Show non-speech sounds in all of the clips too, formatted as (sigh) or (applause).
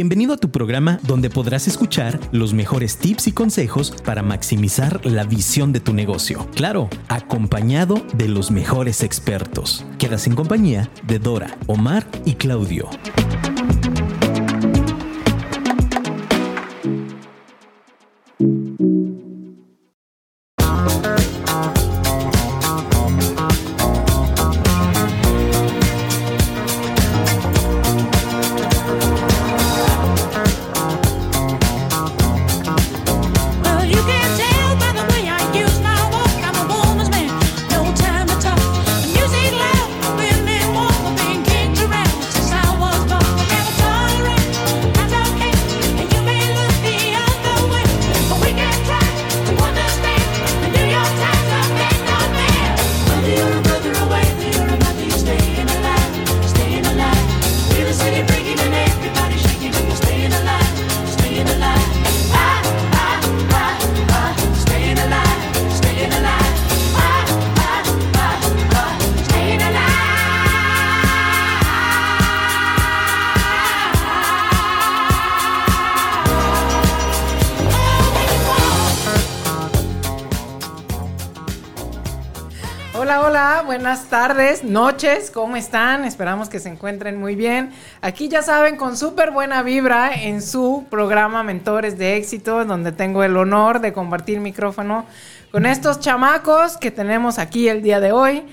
Bienvenido a tu programa donde podrás escuchar los mejores tips y consejos para maximizar la visión de tu negocio. Claro, acompañado de los mejores expertos. Quedas en compañía de Dora, Omar y Claudio. Noches, ¿cómo están? Esperamos que se encuentren muy bien. Aquí ya saben, con súper buena vibra en su programa Mentores de Éxito, donde tengo el honor de compartir micrófono con estos chamacos que tenemos aquí el día de hoy.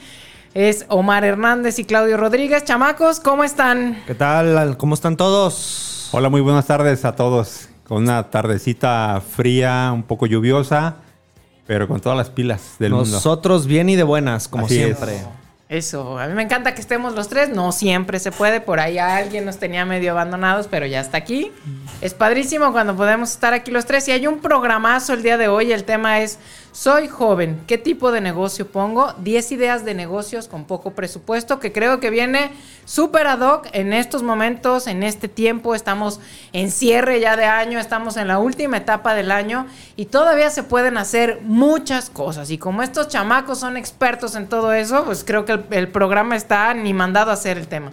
Es Omar Hernández y Claudio Rodríguez. Chamacos, ¿cómo están? ¿Qué tal? ¿Cómo están todos? Hola, muy buenas tardes a todos. Con una tardecita fría, un poco lluviosa, pero con todas las pilas del mundo. Nosotros bien y de buenas, como Así es. Eso, a mí me encanta que estemos los tres, no siempre se puede, por ahí alguien nos tenía medio abandonados, pero ya está aquí. Es padrísimo cuando podemos estar aquí los tres. Y hay un programazo el día de hoy, el tema es Soy joven, ¿qué tipo de negocio pongo? 10 ideas de negocios con poco presupuesto que creo que viene súper ad hoc en estos momentos, en este tiempo, estamos en cierre ya de año, estamos en la última etapa del año y todavía se pueden hacer muchas cosas y como estos chamacos son expertos en todo eso, pues creo que el, programa está ni mandado a hacer el tema.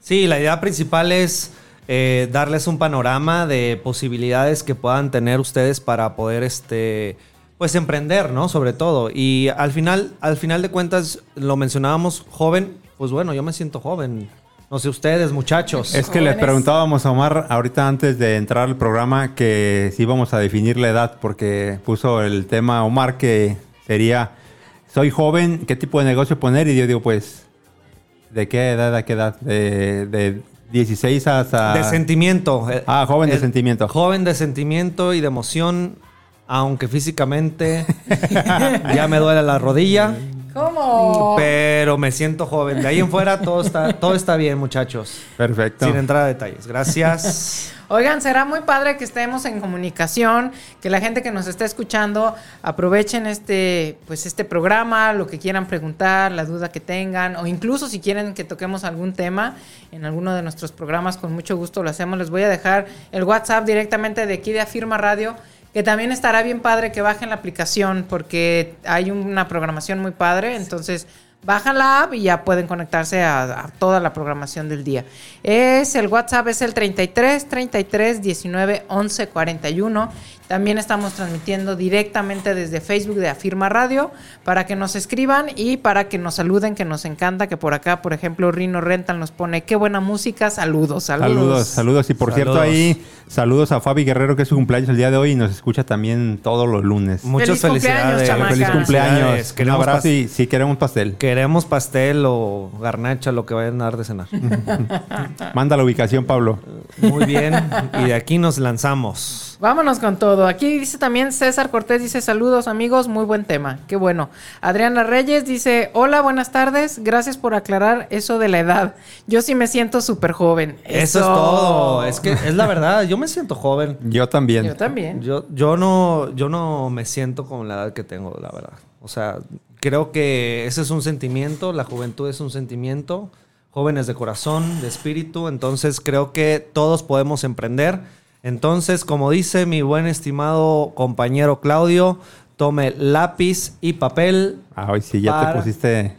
Sí, la idea principal es eh, darles un panorama de posibilidades que puedan tener ustedes para poder este pues emprender, ¿no? Sobre todo. Y al final, al final de cuentas, lo mencionábamos joven, pues bueno, yo me siento joven. No sé ustedes, muchachos. Es que le Jóvenes. preguntábamos a Omar ahorita antes de entrar al programa que si íbamos a definir la edad, porque puso el tema Omar que sería, soy joven, ¿qué tipo de negocio poner? Y yo digo, pues, ¿de qué edad a qué edad? De, de 16 hasta... De sentimiento. Ah, joven de sentimiento. Joven de sentimiento y de emoción, aunque físicamente (laughs) ya me duele la rodilla. ¿Cómo? Pero me siento joven. De ahí en fuera todo está, todo está bien, muchachos. Perfecto. Sin entrar a detalles. Gracias. Oigan, será muy padre que estemos en comunicación, que la gente que nos está escuchando aprovechen este, pues este programa, lo que quieran preguntar, la duda que tengan, o incluso si quieren que toquemos algún tema en alguno de nuestros programas, con mucho gusto lo hacemos. Les voy a dejar el WhatsApp directamente de aquí de Afirma Radio, que también estará bien padre que bajen la aplicación, porque hay una programación muy padre, entonces bajan la app y ya pueden conectarse a, a toda la programación del día. Es el WhatsApp es el 33 33 19 11 41. También estamos transmitiendo directamente desde Facebook de Afirma Radio para que nos escriban y para que nos saluden, que nos encanta, que por acá, por ejemplo, Rino Rental nos pone qué buena música, saludos, saludos. Saludos, saludos. Y por cierto, ahí saludos a Fabi Guerrero, que es su cumpleaños el día de hoy y nos escucha también todos los lunes. Muchas Feliz cumpleaños, felicidades. chamaca. Feliz cumpleaños. Un abrazo y si queremos pastel. queremos pastel o garnacha, lo que vayan a dar de cenar. (laughs) Manda la ubicación, Pablo. Muy bien. Y de aquí nos lanzamos. Vámonos con todo. Aquí dice también César Cortés, dice saludos amigos, muy buen tema, qué bueno. Adriana Reyes dice, hola, buenas tardes, gracias por aclarar eso de la edad. Yo sí me siento súper joven. Eso. es todo. Es que es la verdad. Yo me siento joven. (laughs) Yo también. Yo también. Yo, yo no, yo no me siento con la edad que tengo, la verdad. O sea, creo que ese es un sentimiento, la juventud es un sentimiento, jóvenes de corazón, de espíritu, entonces creo que todos podemos emprender. Entonces, como dice mi buen estimado compañero Claudio, tome lápiz y papel. Ah, hoy sí, ya Para- te pusiste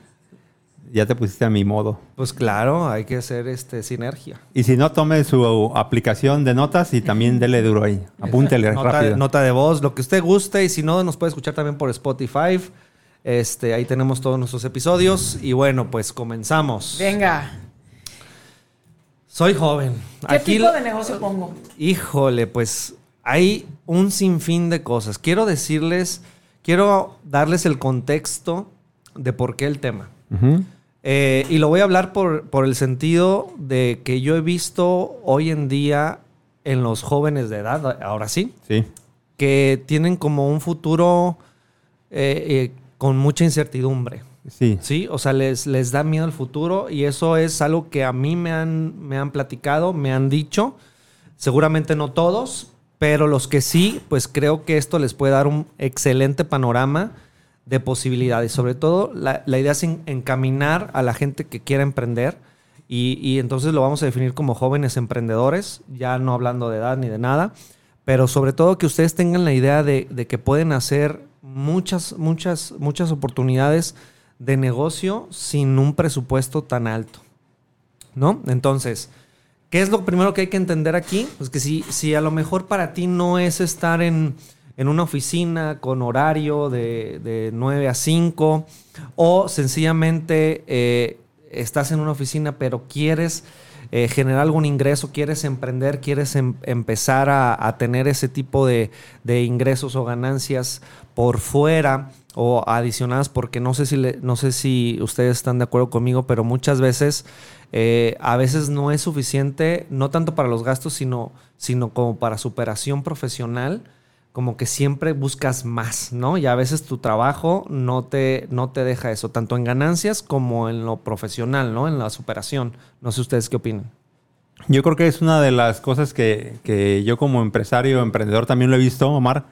ya te pusiste a mi modo. Pues claro, hay que hacer este sinergia. Y si no, tome su aplicación de notas y también dele duro ahí. Apúntele Nota, rápido. nota de voz, lo que usted guste. Y si no, nos puede escuchar también por Spotify. Este, ahí tenemos todos nuestros episodios. Y bueno, pues comenzamos. Venga. Soy joven. ¿Qué tipo de negocio pongo? Híjole, pues hay un sinfín de cosas. Quiero decirles, quiero darles el contexto de por qué el tema. Eh, y lo voy a hablar por, por el sentido de que yo he visto hoy en día en los jóvenes de edad, ahora sí, Sí. que tienen como un futuro eh, eh, con mucha incertidumbre. Sí. Sí, o sea, les, les da miedo el futuro y eso es algo que a mí me han, me han platicado, me han dicho. Seguramente no todos, pero los que sí, pues creo que esto les puede dar un excelente panorama de posibilidades. Sobre todo, la, la idea es en- encaminar a la gente que quiera emprender y, y entonces lo vamos a definir como jóvenes emprendedores, ya no hablando de edad ni de nada, pero sobre todo que ustedes tengan la idea de, de que pueden hacer muchas, muchas, muchas oportunidades de negocio sin un presupuesto tan alto. ¿No? Entonces, ¿qué es lo primero que hay que entender aquí? Pues que si, si a lo mejor para ti no es estar en, en una oficina con horario de, de 9 a 5 o sencillamente eh, estás en una oficina pero quieres eh, generar algún ingreso, quieres emprender, quieres em- empezar a, a tener ese tipo de, de ingresos o ganancias por fuera o adicionadas, porque no sé si, no sé si ustedes están de acuerdo conmigo, pero muchas veces eh, a veces no es suficiente, no tanto para los gastos, sino, sino como para superación profesional, como que siempre buscas más, ¿no? Y a veces tu trabajo no te, no te deja eso, tanto en ganancias como en lo profesional, ¿no? En la superación. No sé ustedes qué opinan. Yo creo que es una de las cosas que, que yo como empresario, emprendedor también lo he visto, Omar.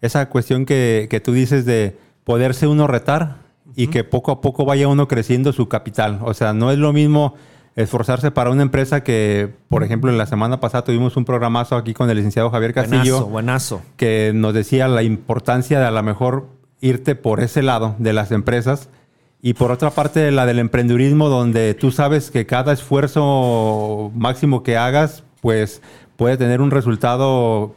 Esa cuestión que, que tú dices de poderse uno retar y que poco a poco vaya uno creciendo su capital. O sea, no es lo mismo esforzarse para una empresa que, por ejemplo, en la semana pasada tuvimos un programazo aquí con el licenciado Javier Castillo Buenazo, buenazo. que nos decía la importancia de a lo mejor irte por ese lado de las empresas y por otra parte la del emprendurismo donde tú sabes que cada esfuerzo máximo que hagas pues puede tener un resultado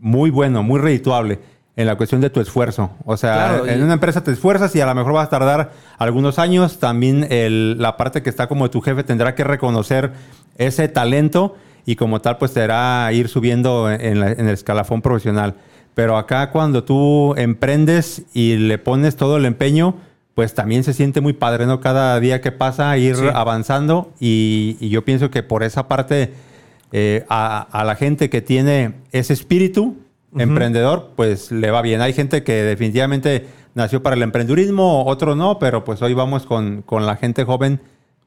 muy bueno, muy redituable en la cuestión de tu esfuerzo. O sea, Claro, y- en una empresa te esfuerzas y a lo mejor vas a tardar algunos años. También el- la parte que está como tu jefe tendrá que reconocer ese talento y como tal pues te hará ir subiendo en, la- en el escalafón profesional. Pero acá cuando tú emprendes y le pones todo el empeño, pues también se siente muy padre, ¿no? Cada día que pasa ir Sí. avanzando y, y yo pienso que por esa parte eh, a, a la gente que tiene ese espíritu emprendedor, pues le va bien. Hay gente que definitivamente nació para el emprendurismo, otro no, pero pues hoy vamos con, con la gente joven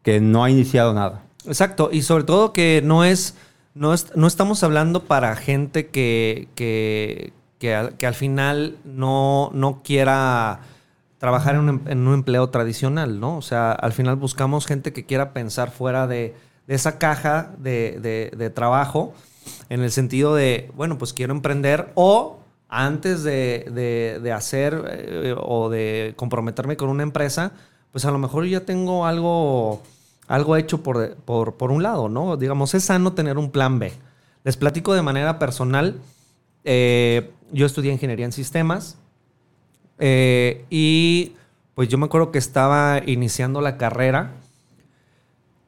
que no ha iniciado nada. Exacto, y sobre todo que no es, no es, no estamos hablando para gente que, que, que, al, que al final no, no quiera trabajar en un, em- en un empleo tradicional, ¿no? O sea, al final buscamos gente que quiera pensar fuera de, de esa caja de, de- de trabajo, en el sentido de, bueno, pues quiero emprender o antes de, de- hacer eh, o de comprometerme con una empresa, pues a lo mejor yo ya tengo algo, algo hecho por, por un lado, ¿no? Digamos, es sano tener un plan B. Les platico de manera personal. eh, yo estudié ingeniería en sistemas eh, y pues yo me acuerdo que estaba iniciando la carrera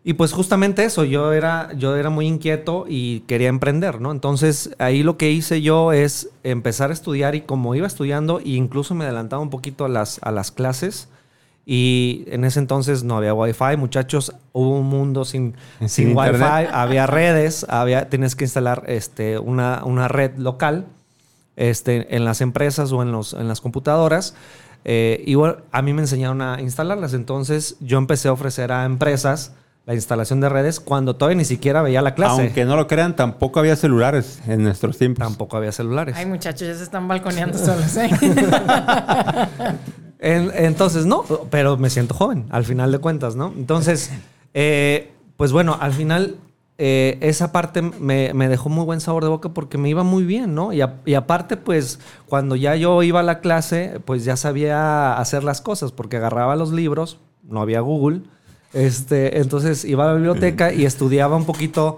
y pues justamente eso, yo era, yo era muy inquieto y quería emprender, ¿no? Entonces ahí lo que hice yo es empezar a estudiar y como iba estudiando, e incluso me adelantaba un poquito a las, a las clases y en ese entonces no había wifi, muchachos, hubo un mundo sin, Sin sin, wifi, había redes, había, tienes que instalar este, una, una red local este, en las empresas o en, los, en las computadoras. Eh, y bueno, a mí me enseñaron a instalarlas. Entonces yo empecé a ofrecer a empresas la instalación de redes cuando todavía ni siquiera veía la clase. Aunque no lo crean, tampoco había celulares en nuestros tiempos. Tampoco había celulares. Ay, muchachos, ya se están balconeando solos, ¿eh? (laughs) En- entonces, no, pero me siento joven, al final de cuentas, ¿no? Entonces, eh, pues bueno, al final eh, esa parte me, me dejó muy buen sabor de boca porque me iba muy bien, ¿no? Y, a- y aparte, pues, cuando ya yo iba a la clase, pues ya sabía hacer las cosas porque agarraba los libros, no había Google. Este, entonces iba a la biblioteca y estudiaba un poquito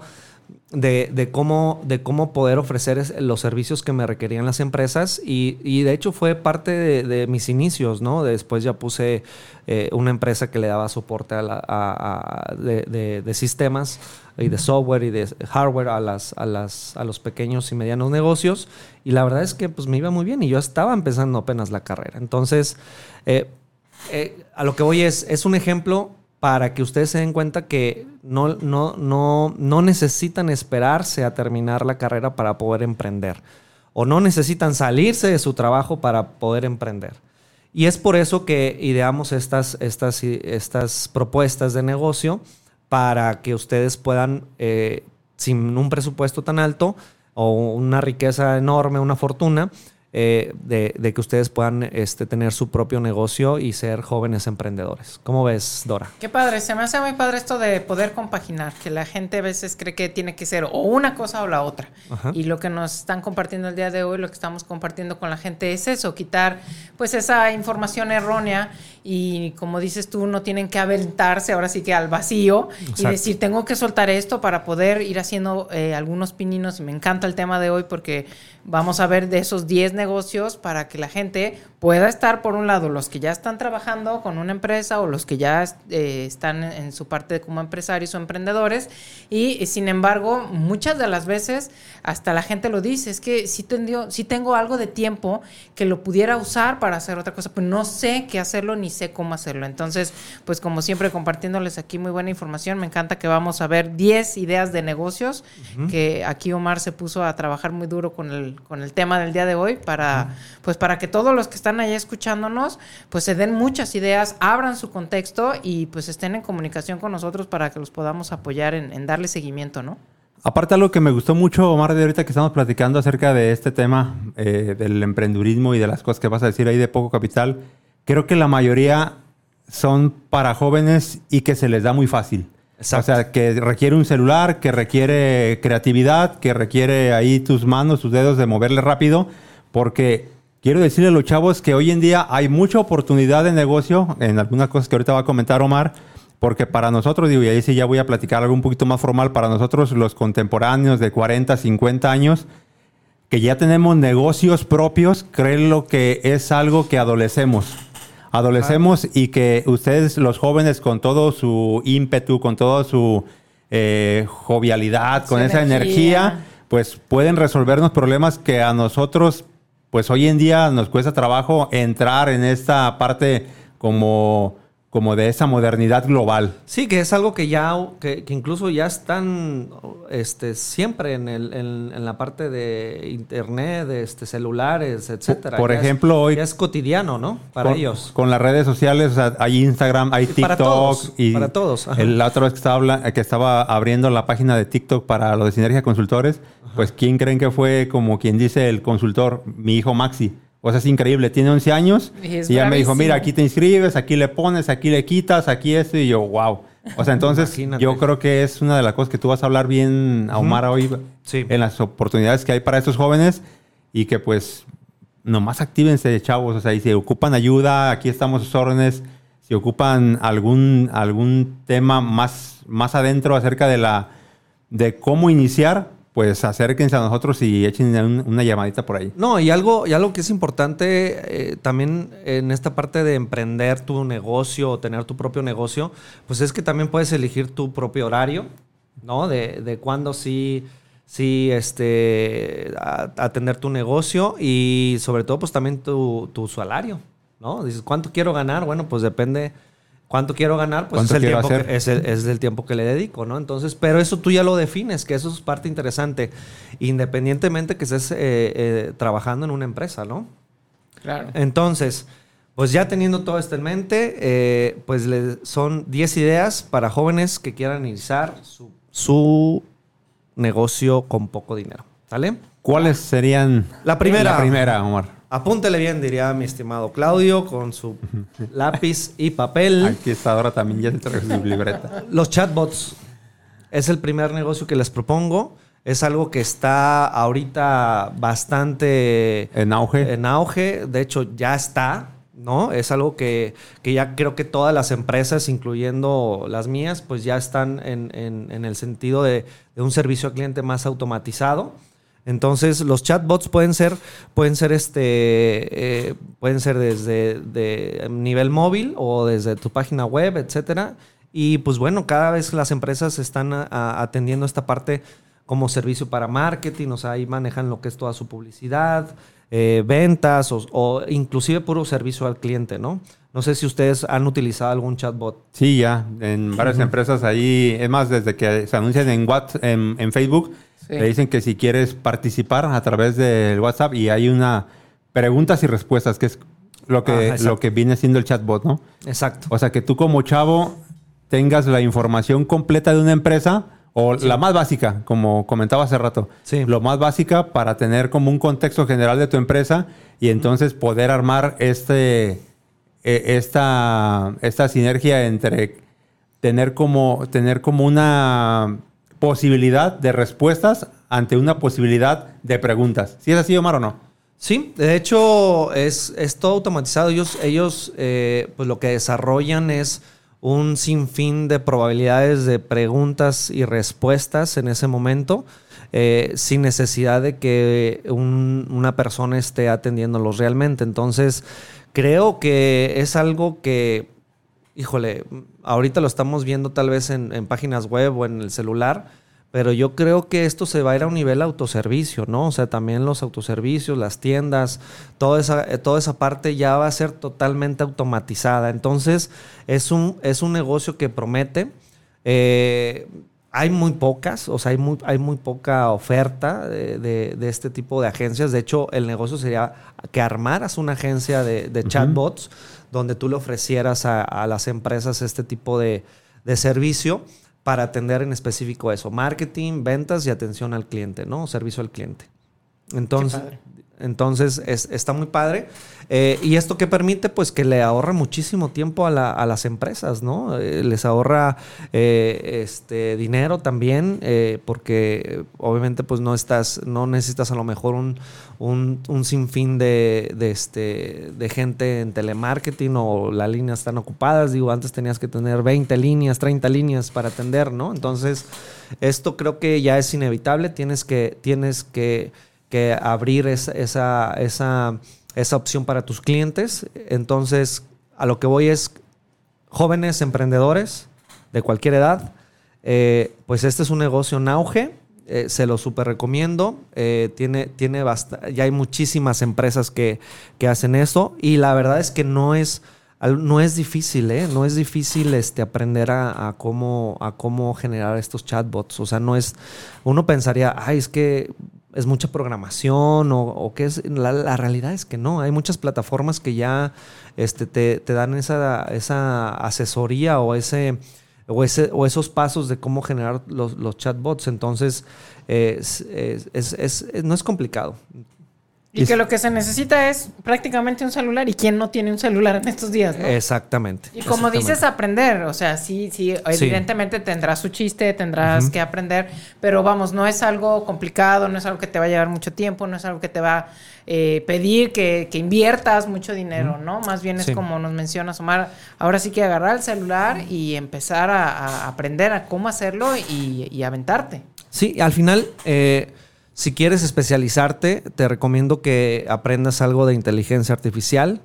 de, de cómo, de cómo poder ofrecer los servicios que me requerían las empresas y, y de hecho fue parte de, de mis inicios, ¿no? Después ya puse eh, una empresa que le daba soporte a la- a- a- de, de- de sistemas y de software y de hardware a, las, a, las, a los pequeños y medianos negocios y la verdad es que pues me iba muy bien y yo estaba empezando apenas la carrera. Entonces, eh, eh, a lo que voy es, es un ejemplo para que ustedes se den cuenta que no, no, no, no necesitan esperarse a terminar la carrera para poder emprender. O no necesitan salirse de su trabajo para poder emprender. Y es por eso que ideamos estas, estas, estas propuestas de negocio para que ustedes puedan, eh, sin un presupuesto tan alto o una riqueza enorme, una fortuna, eh, de, de que ustedes puedan este, tener su propio negocio y ser jóvenes emprendedores. ¿Cómo ves, Dora? Qué padre, se me hace muy padre esto de poder compaginar, que la gente a veces cree que tiene que ser o una cosa o la otra. Ajá. Y lo que nos están compartiendo el día de hoy, lo que estamos compartiendo con la gente es eso, quitar pues esa información errónea y como dices tú, no tienen que aventarse ahora sí que al vacío y Exacto. decir, tengo que soltar esto para poder ir haciendo eh, algunos pininos. Y me encanta el tema de hoy porque vamos a ver de esos 10 negocios para que la gente pueda estar, por un lado, los que ya están trabajando con una empresa o los que ya eh, están en, su parte como empresarios o emprendedores. Y sin embargo, muchas de las veces hasta la gente lo dice, es que si tengo, sí tengo algo de tiempo que lo pudiera usar para hacer otra cosa, pues no sé qué hacerlo ni sé cómo hacerlo. Entonces, pues como siempre compartiéndoles aquí muy buena información, me encanta que vamos a ver 10 ideas de negocios que aquí Omar se puso a trabajar muy duro con el, con el tema del día de hoy para, pues para que todos los que están allá escuchándonos, pues se den muchas ideas, abran su contexto y pues estén en comunicación con nosotros para que los podamos apoyar en, en darle seguimiento, ¿no? Aparte algo que me gustó mucho, Omar, de ahorita que estamos platicando acerca de este tema eh, del emprendurismo y de las cosas que vas a decir ahí de poco capital, creo que la mayoría son para jóvenes y que se les da muy fácil. Exacto. O sea, que requiere un celular, que requiere creatividad, que requiere ahí tus manos, tus dedos de moverle rápido, porque quiero decirle a los chavos que hoy en día hay mucha oportunidad de negocio en algunas cosas que ahorita va a comentar Omar, porque para nosotros, digo, y ahí sí ya voy a platicar algo un poquito más formal, para nosotros los contemporáneos de 40, 50 años, que ya tenemos negocios propios, creen lo que es algo que adolecemos. Adolecemos y que ustedes, los jóvenes, con todo su ímpetu, con toda su eh, jovialidad, con esa energía. energía, pues pueden resolvernos problemas que a nosotros, pues hoy en día nos cuesta trabajo entrar en esta parte como, como de esa modernidad global. Sí, que es algo que ya, que, que incluso ya están este, siempre en, el, en, en la parte de internet, de este, celulares, etcétera. por Ya es- ejemplo, hoy- ya es cotidiano, ¿no? Para con, ellos. Con las redes sociales, o sea, hay Instagram, hay TikTok. para todos, y para todos, ajá. la otra vez que estaba, que estaba abriendo la página de TikTok para lo de Sinergia Consultores, pues ¿quién creen que fue como quien dice el consultor? Mi hijo Maxi. O sea, es increíble, tiene 11 años Y y, ya me dijo, mira, aquí te inscribes, aquí le pones, aquí le quitas, aquí esto, y yo, wow. O sea, entonces Imagínate. yo creo que es una de las cosas que tú vas a hablar bien a Omar hoy, Sí. en las oportunidades que hay para estos jóvenes y que pues nomás actívense, chavos. O sea, y si ocupan ayuda, aquí estamos a sus órdenes. Si ocupan algún, algún tema más, más adentro acerca de la de cómo iniciar, pues acérquense a nosotros y echen un- una llamadita por ahí. No, y algo, y algo que es importante eh, también en esta parte de emprender tu negocio o tener tu propio negocio, pues es que también puedes elegir tu propio horario, ¿no? De, de cuándo sí, sí este, atender tu negocio y sobre todo pues también tu, tu salario, ¿no? Dices, ¿cuánto quiero ganar? Bueno, pues depende. ¿Cuánto quiero ganar? Pues es ¿Cuánto el, quiero tiempo hacer? que, es, el, es el tiempo que le dedico, ¿no? Entonces, pero eso tú ya lo defines, que eso es parte interesante, independientemente que estés eh, eh, trabajando en una empresa, ¿no? Claro. Entonces, pues ya teniendo todo esto en mente, eh, pues le- son 10 ideas para jóvenes que quieran iniciar su, su negocio con poco dinero, ¿sale? ¿Cuáles serían? La primera. La primera, Omar. Apúntele bien, diría mi estimado Claudio, con su lápiz (laughs) y papel. Aquí está ahora también, ya te traje su libreta. Los chatbots es el primer negocio que les propongo. Es algo que está ahorita bastante En auge. en auge. De hecho, ya está. ¿no? Es algo que, que ya creo que todas las empresas, incluyendo las mías, pues ya están en, en- en el sentido de, de un servicio al cliente más automatizado. Entonces, los chatbots pueden ser, pueden ser este, eh, pueden ser desde de nivel móvil o desde tu página web, etcétera. Y pues bueno, cada vez las empresas están a- a- atendiendo esta parte como servicio para marketing, o sea, ahí manejan lo que es toda su publicidad, eh, ventas o, o inclusive puro servicio al cliente, ¿no? No sé si ustedes han utilizado algún chatbot. Sí, ya, en varias empresas ahí, es más, desde que se anuncian en, WhatsApp, en, en Facebook, Sí. le dicen que si quieres participar a través del WhatsApp y hay una preguntas y respuestas, que es lo Ajá, que, exacto. lo que viene siendo el chatbot, ¿no? Exacto. O sea, que tú como chavo tengas la información completa de una empresa o la más básica, como comentaba hace rato. Sí. Lo más básica para tener como un contexto general de tu empresa y entonces poder armar este, eh, esta, esta sinergia entre tener como, tener como una posibilidad de respuestas ante una posibilidad de preguntas. ¿Sí es así, Omar, o no? Sí, de hecho es, es todo automatizado. Ellos, ellos eh, pues lo que desarrollan es un sinfín de probabilidades de preguntas y respuestas en ese momento, eh, sin necesidad de que un- una persona esté atendiéndolos realmente. Entonces, creo que es algo que, híjole, ahorita lo estamos viendo tal vez en, en páginas web o en el celular, pero yo creo que esto se va a ir a un nivel autoservicio, ¿no? O sea, también los autoservicios, las tiendas, toda esa, eh, toda esa parte ya va a ser totalmente automatizada. Entonces, es un, es un negocio que promete. Eh, hay muy pocas, o sea, hay muy, hay muy poca oferta de, de- de este tipo de agencias. De hecho, el negocio sería que armaras una agencia de, de chatbots donde tú le ofrecieras a, a las empresas este tipo de, de servicio para atender en específico eso, marketing, ventas y atención al cliente, ¿no? Servicio al cliente. Entonces. Entonces es- está muy padre. Eh, y esto que permite, pues que le ahorra muchísimo tiempo a, la- a las empresas, ¿no? Eh, les ahorra eh, este dinero también, eh, porque obviamente, pues no estás, no necesitas a lo mejor un, un, un sinfín de, de, este, de gente en telemarketing o las líneas están ocupadas. Digo, antes tenías que tener 20 líneas, 30 líneas para atender, ¿no? Entonces, esto creo que ya es inevitable. Tienes que, tienes que, que abrir esa, esa, esa, esa opción para tus clientes. Entonces, a lo que voy es jóvenes emprendedores de cualquier edad. eh, pues este es un negocio en auge. eh, se lo súper recomiendo. eh, tiene, tiene ya hay muchísimas empresas que, que hacen eso. Y la verdad es que no es, no es difícil, ¿eh? No es difícil este, aprender a, a cómo, a cómo generar estos chatbots. O sea, no es. Uno pensaría, ay, es que es mucha programación o, o qué es. La, la realidad es que no. Hay muchas plataformas que ya este, te, te dan esa, esa asesoría o ese. O, ese, o esos pasos de cómo generar los, los chatbots. Entonces, eh, es- es- no es complicado. Y Es- que lo que se necesita es prácticamente un celular. ¿Y quién no tiene un celular en estos días? no? Exactamente. Y como exactamente. dices, aprender, o sea, sí, sí, evidentemente tendrás su chiste, tendrás que aprender, pero vamos, no es algo complicado, no es algo que te va a llevar mucho tiempo, no es algo que te va a eh, pedir que, que inviertas mucho dinero, ¿no? Más bien es Sí. como nos mencionas, Omar, ahora sí que agarrar el celular y empezar a, a aprender a cómo hacerlo y, y aventarte. Sí, al final, eh, si quieres especializarte, te recomiendo que aprendas algo de inteligencia artificial.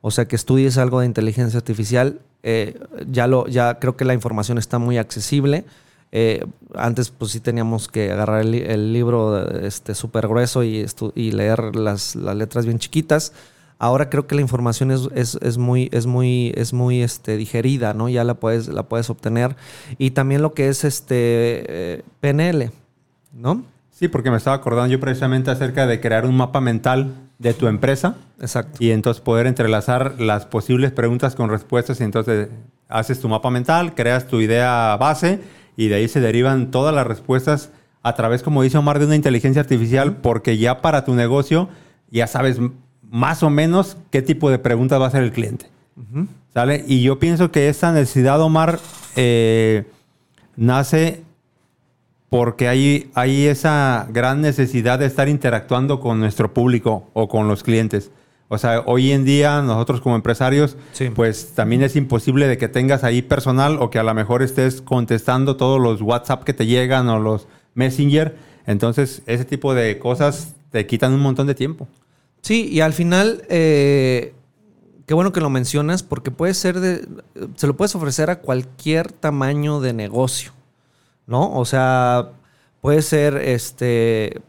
O sea, que estudies algo de inteligencia artificial. Eh, ya, lo, ya creo que la información está muy accesible. Eh, antes, pues sí teníamos que agarrar el, li- el libro este, súper grueso y, y leer las, las letras bien chiquitas. Ahora creo que la información es, es- es muy, es muy, es muy este, digerida, ¿no? Ya la puedes, la puedes obtener. Y también lo que es este eh, PNL, ¿no? Sí, porque me estaba acordando yo precisamente acerca de crear un mapa mental de tu empresa Exacto. y entonces poder entrelazar las posibles preguntas con respuestas y entonces haces tu mapa mental, creas tu idea base y de ahí se derivan todas las respuestas a través, como dice Omar, de una inteligencia artificial porque ya para tu negocio ya sabes más o menos qué tipo de preguntas va a hacer el cliente. ¿Sale? Y yo pienso que esta necesidad, Omar, eh, nace porque hay, hay esa gran necesidad de estar interactuando con nuestro público o con los clientes. O sea, hoy en día nosotros como empresarios, Sí. pues también es imposible de que tengas ahí personal o que a lo mejor estés contestando todos los WhatsApp que te llegan o los Messenger. Entonces, ese tipo de cosas te quitan un montón de tiempo. Sí, y al final, eh, qué bueno que lo mencionas, porque puede ser de. Se lo puedes ofrecer a cualquier tamaño de negocio, ¿no? O sea, puede ser este.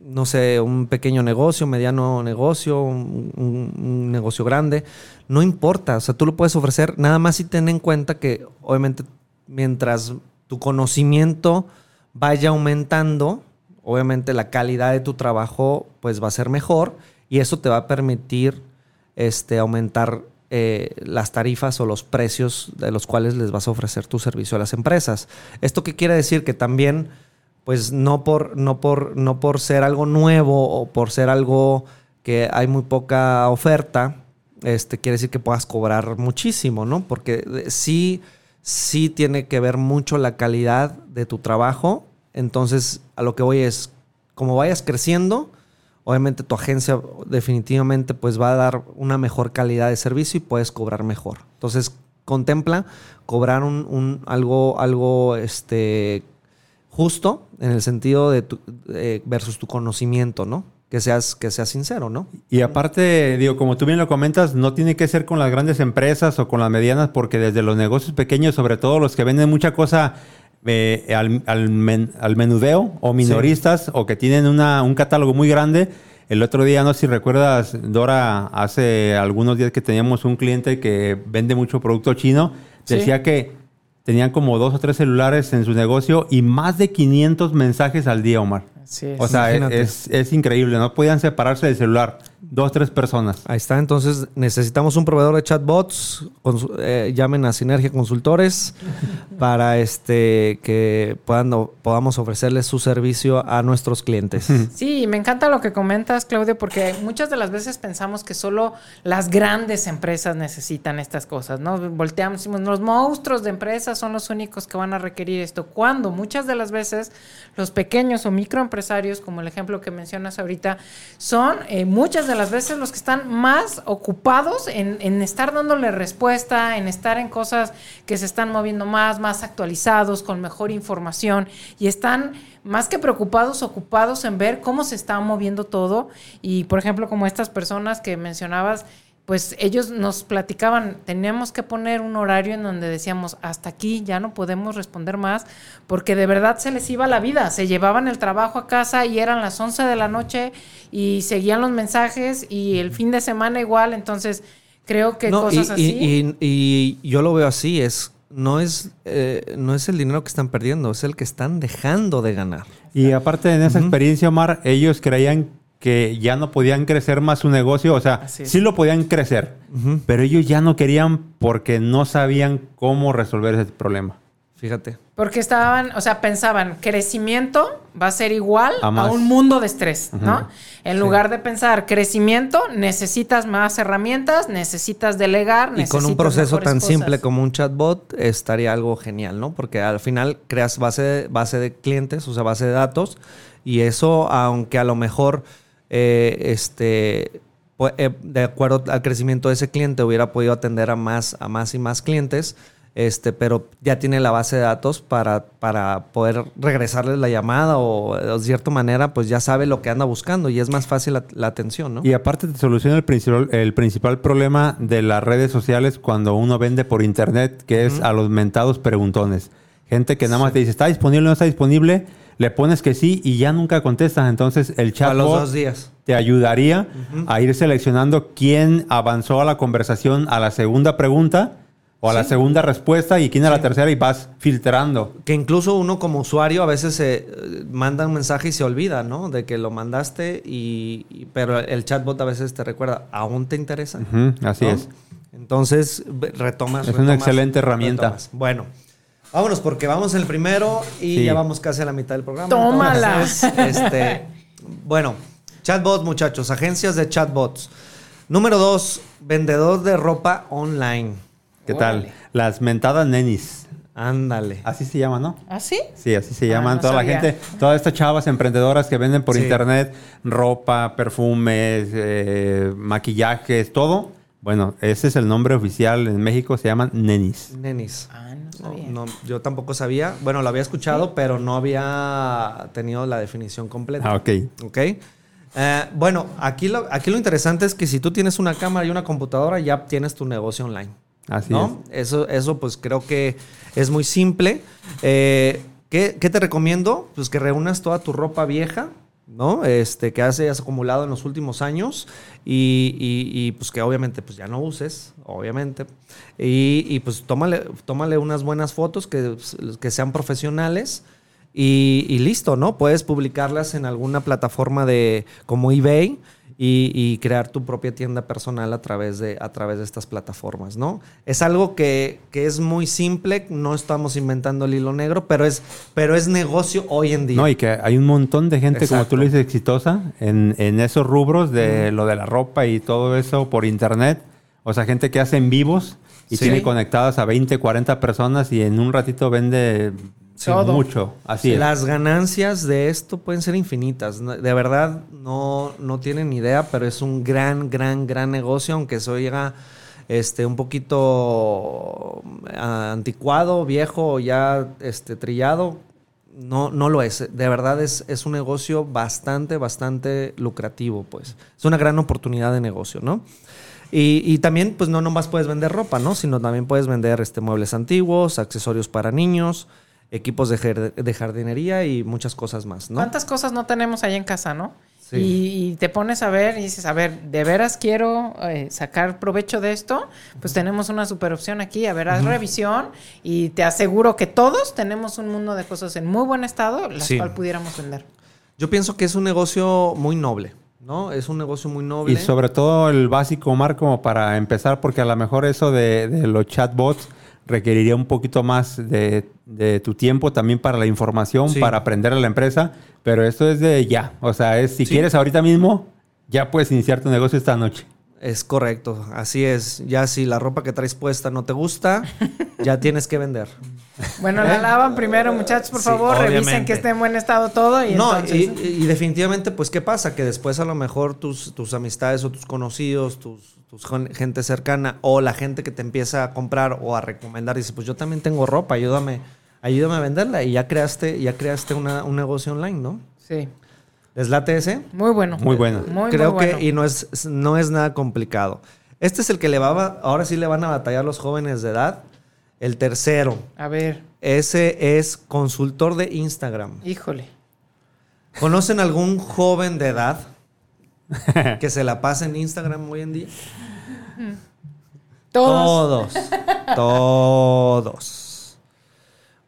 No sé, un pequeño negocio, mediano negocio, un, negocio grande. No importa. O sea, tú lo puedes ofrecer. Nada más si ten en cuenta que, obviamente, mientras tu conocimiento vaya aumentando, obviamente la calidad de tu trabajo pues va a ser mejor y eso te va a permitir este, aumentar eh, las tarifas o los precios de los cuales les vas a ofrecer tu servicio a las empresas. ¿Esto qué quiere decir? Que también, pues no por, no por, no por ser algo nuevo o por ser algo que hay muy poca oferta, este, quiere decir que puedas cobrar muchísimo, ¿no? Porque eh, sí, sí tiene que ver mucho la calidad de tu trabajo. Entonces, a lo que voy es, como vayas creciendo, obviamente tu agencia definitivamente pues va a dar una mejor calidad de servicio y puedes cobrar mejor. Entonces, contempla cobrar un, algo, algo este, justo en el sentido de tu, eh, versus tu conocimiento, ¿no? Que seas, que seas sincero, ¿no? Y aparte, digo, como tú bien lo comentas, no tiene que ser con las grandes empresas o con las medianas, porque desde los negocios pequeños, sobre todo los que venden mucha cosa eh, al, al men- al menudeo o minoristas o que tienen una- un catálogo muy grande. El otro día, no sé si recuerdas, Dora, hace algunos días que teníamos un cliente que vende mucho producto chino, Sí. decía que tenían como dos o tres celulares en su negocio y más de 500 mensajes al día, Omar. Es. O sea, es, es increíble, no podían separarse del celular. Dos, tres personas. Ahí está, entonces necesitamos un proveedor de chatbots. consu- eh, llamen a Sinergia Consultores (laughs) para este que puedan, podamos ofrecerles su servicio a nuestros clientes. Sí, me encanta lo que comentas, Claudio, porque muchas de las veces pensamos que solo las grandes empresas necesitan estas cosas, ¿no? Volteamos, decimos, los monstruos de empresas son los únicos que van a requerir esto. Cuando muchas de las veces los pequeños o microempresarios, como el ejemplo que mencionas ahorita, son eh, muchas de las veces los que están más ocupados en, estar dándole respuesta, en estar en cosas que se están moviendo más, más actualizados, con mejor información y están más que preocupados, ocupados en ver cómo se está moviendo todo. Y por ejemplo, como estas personas que mencionabas, pues ellos nos platicaban, teníamos que poner un horario en donde decíamos, hasta aquí ya no podemos responder más, porque de verdad se les iba la vida, se llevaban el trabajo a casa y eran las 11 de la noche y seguían los mensajes y el fin de semana igual, entonces creo que No, y, cosas y- así. y- y yo lo veo así, es no es, eh, no es el dinero que están perdiendo, es el que están dejando de ganar. Y aparte en esa experiencia, Omar, ellos creían que ya no podían crecer más su negocio. O sea, sí lo podían crecer, pero ellos ya no querían porque no sabían cómo resolver ese problema. Fíjate. Porque estaban, o sea, pensaban, crecimiento va a ser igual A un mundo de estrés, ¿no? En lugar de pensar, crecimiento, necesitas más herramientas, necesitas delegar, Y con un necesitas proceso tan cosas. simple como un chatbot estaría algo genial, ¿no? Porque al final creas base base de clientes, o sea, base de datos, y eso, aunque a lo mejor eh, este pu- eh, de acuerdo al crecimiento de ese cliente hubiera podido atender a más, a más y más clientes, este, pero ya tiene la base de datos para, para poder regresarles la llamada o de cierta manera, pues ya sabe lo que anda buscando y es más fácil la, la atención, ¿no? Y aparte te soluciona el principal, el principal problema de las redes sociales cuando uno vende por internet, que es a los mentados preguntones. Gente que nada más te dice, ¿está disponible o no está disponible? Le pones que sí y ya nunca contestas. Entonces el a chatbot los dos días. te ayudaría a ir seleccionando quién avanzó a la conversación a la segunda pregunta o a la segunda respuesta y quién a la tercera y vas filtrando. Que incluso uno como usuario a veces se eh, manda un mensaje y se olvida, ¿no? De que lo mandaste y, y- pero el chatbot a veces te recuerda, ¿aún te interesa? Así ¿No? es. Entonces retomas. Es una excelente herramienta. retomas. Bueno, vámonos porque vamos el primero y Sí. ya vamos casi a la mitad del programa. Tómala. Entonces, este, bueno, chatbots, muchachos, agencias de chatbots. Número dos, vendedor de ropa online. ¿Qué tal? Las mentadas nenis. Ándale. Así se llama, ¿no? ¿Ah, sí? Sí, así se Ah, llaman no toda sabía. la gente, todas estas chavas emprendedoras que venden por Sí. internet ropa, perfumes, eh, maquillajes, todo. Bueno, ese es el nombre oficial en México, se llaman nenis. Nenis. Ah, No, sabía. no, yo tampoco sabía. Bueno, lo había escuchado, pero no había tenido la definición completa. Ah, ok. ¿Ok? Eh, bueno, aquí lo, aquí lo interesante es que si tú tienes una cámara y una computadora, ya tienes tu negocio online. Así ¿no? Eso, eso pues creo que es muy simple. Eh, ¿qué, qué te recomiendo? Pues que reúnas toda tu ropa vieja, ¿no? Este, que hayas acumulado en los últimos años y, y- y, pues que obviamente pues ya no uses, obviamente. Y, y, pues tómale, tómale unas buenas fotos que, que sean profesionales. Y listo, ¿no? Puedes publicarlas en alguna plataforma de como eBay y, y crear tu propia tienda personal a través de, a través de estas plataformas, ¿no? Es algo que, que es muy simple, no estamos inventando el hilo negro, pero es, pero es negocio hoy en día. No, y que hay un montón de gente, como tú lo dices, exitosa en, en esos rubros de lo de la ropa y todo eso por internet. O sea, gente que hace en vivos y Sí. tiene conectadas a 20, 40 personas y en un ratito vende Todo. mucho. Así es. Las ganancias de esto pueden ser infinitas. De verdad, no, no tienen idea, pero es un gran, gran, gran negocio, aunque se oiga este, un poquito ah, anticuado, viejo, ya este, trillado. No, no lo es. De verdad es, es un negocio bastante, bastante lucrativo, pues. Es una gran oportunidad de negocio, ¿no? Y, y también, pues no nomás puedes vender ropa, ¿no? Sino también puedes vender este, muebles antiguos, accesorios para niños, equipos de, jar- de jardinería y muchas cosas más, ¿no? ¿Cuántas cosas no tenemos ahí en casa, no? Sí. Y, y te pones a ver y dices, a ver, ¿de veras quiero eh, sacar provecho de esto? Pues tenemos una super opción aquí. A ver, haz revisión y te aseguro que todos tenemos un mundo de cosas en muy buen estado, las Sí. cuales pudiéramos vender. Yo pienso que es un negocio muy noble, ¿no? Es un negocio muy noble. Y sobre todo el básico, Omar, como para empezar, porque a lo mejor eso de, de los chatbots requeriría un poquito más de, de tu tiempo también para la información, Sí. para aprender a la empresa, pero esto es de ya. O sea, es si Sí. quieres ahorita mismo, ya puedes iniciar tu negocio esta noche. Es correcto, así es. Ya si la ropa que traes puesta no te gusta, ya tienes que vender. Bueno, la lavan primero, muchachos, por Sí, favor, revisen que esté en buen estado todo y no, entonces... y, y definitivamente, pues, ¿qué pasa? Que después a lo mejor tus, tus amistades o tus conocidos, tus, tus gente cercana o la gente que te empieza a comprar o a recomendar, dice, pues yo también tengo ropa, ayúdame, ayúdame a venderla. Y ya creaste, ya creaste una- un negocio online, ¿no? Sí, ¿Les late ese? muy bueno. Muy bueno. Muy, Creo muy que, bueno. y no es, no es nada complicado. Este es el que le va, a- ahora sí le van a batallar los jóvenes de edad. El tercero, A ver, ese es consultor de Instagram. híjole. ¿Conocen algún joven de edad (laughs) que se la pase en Instagram hoy en día? Todos. Todos. Todos.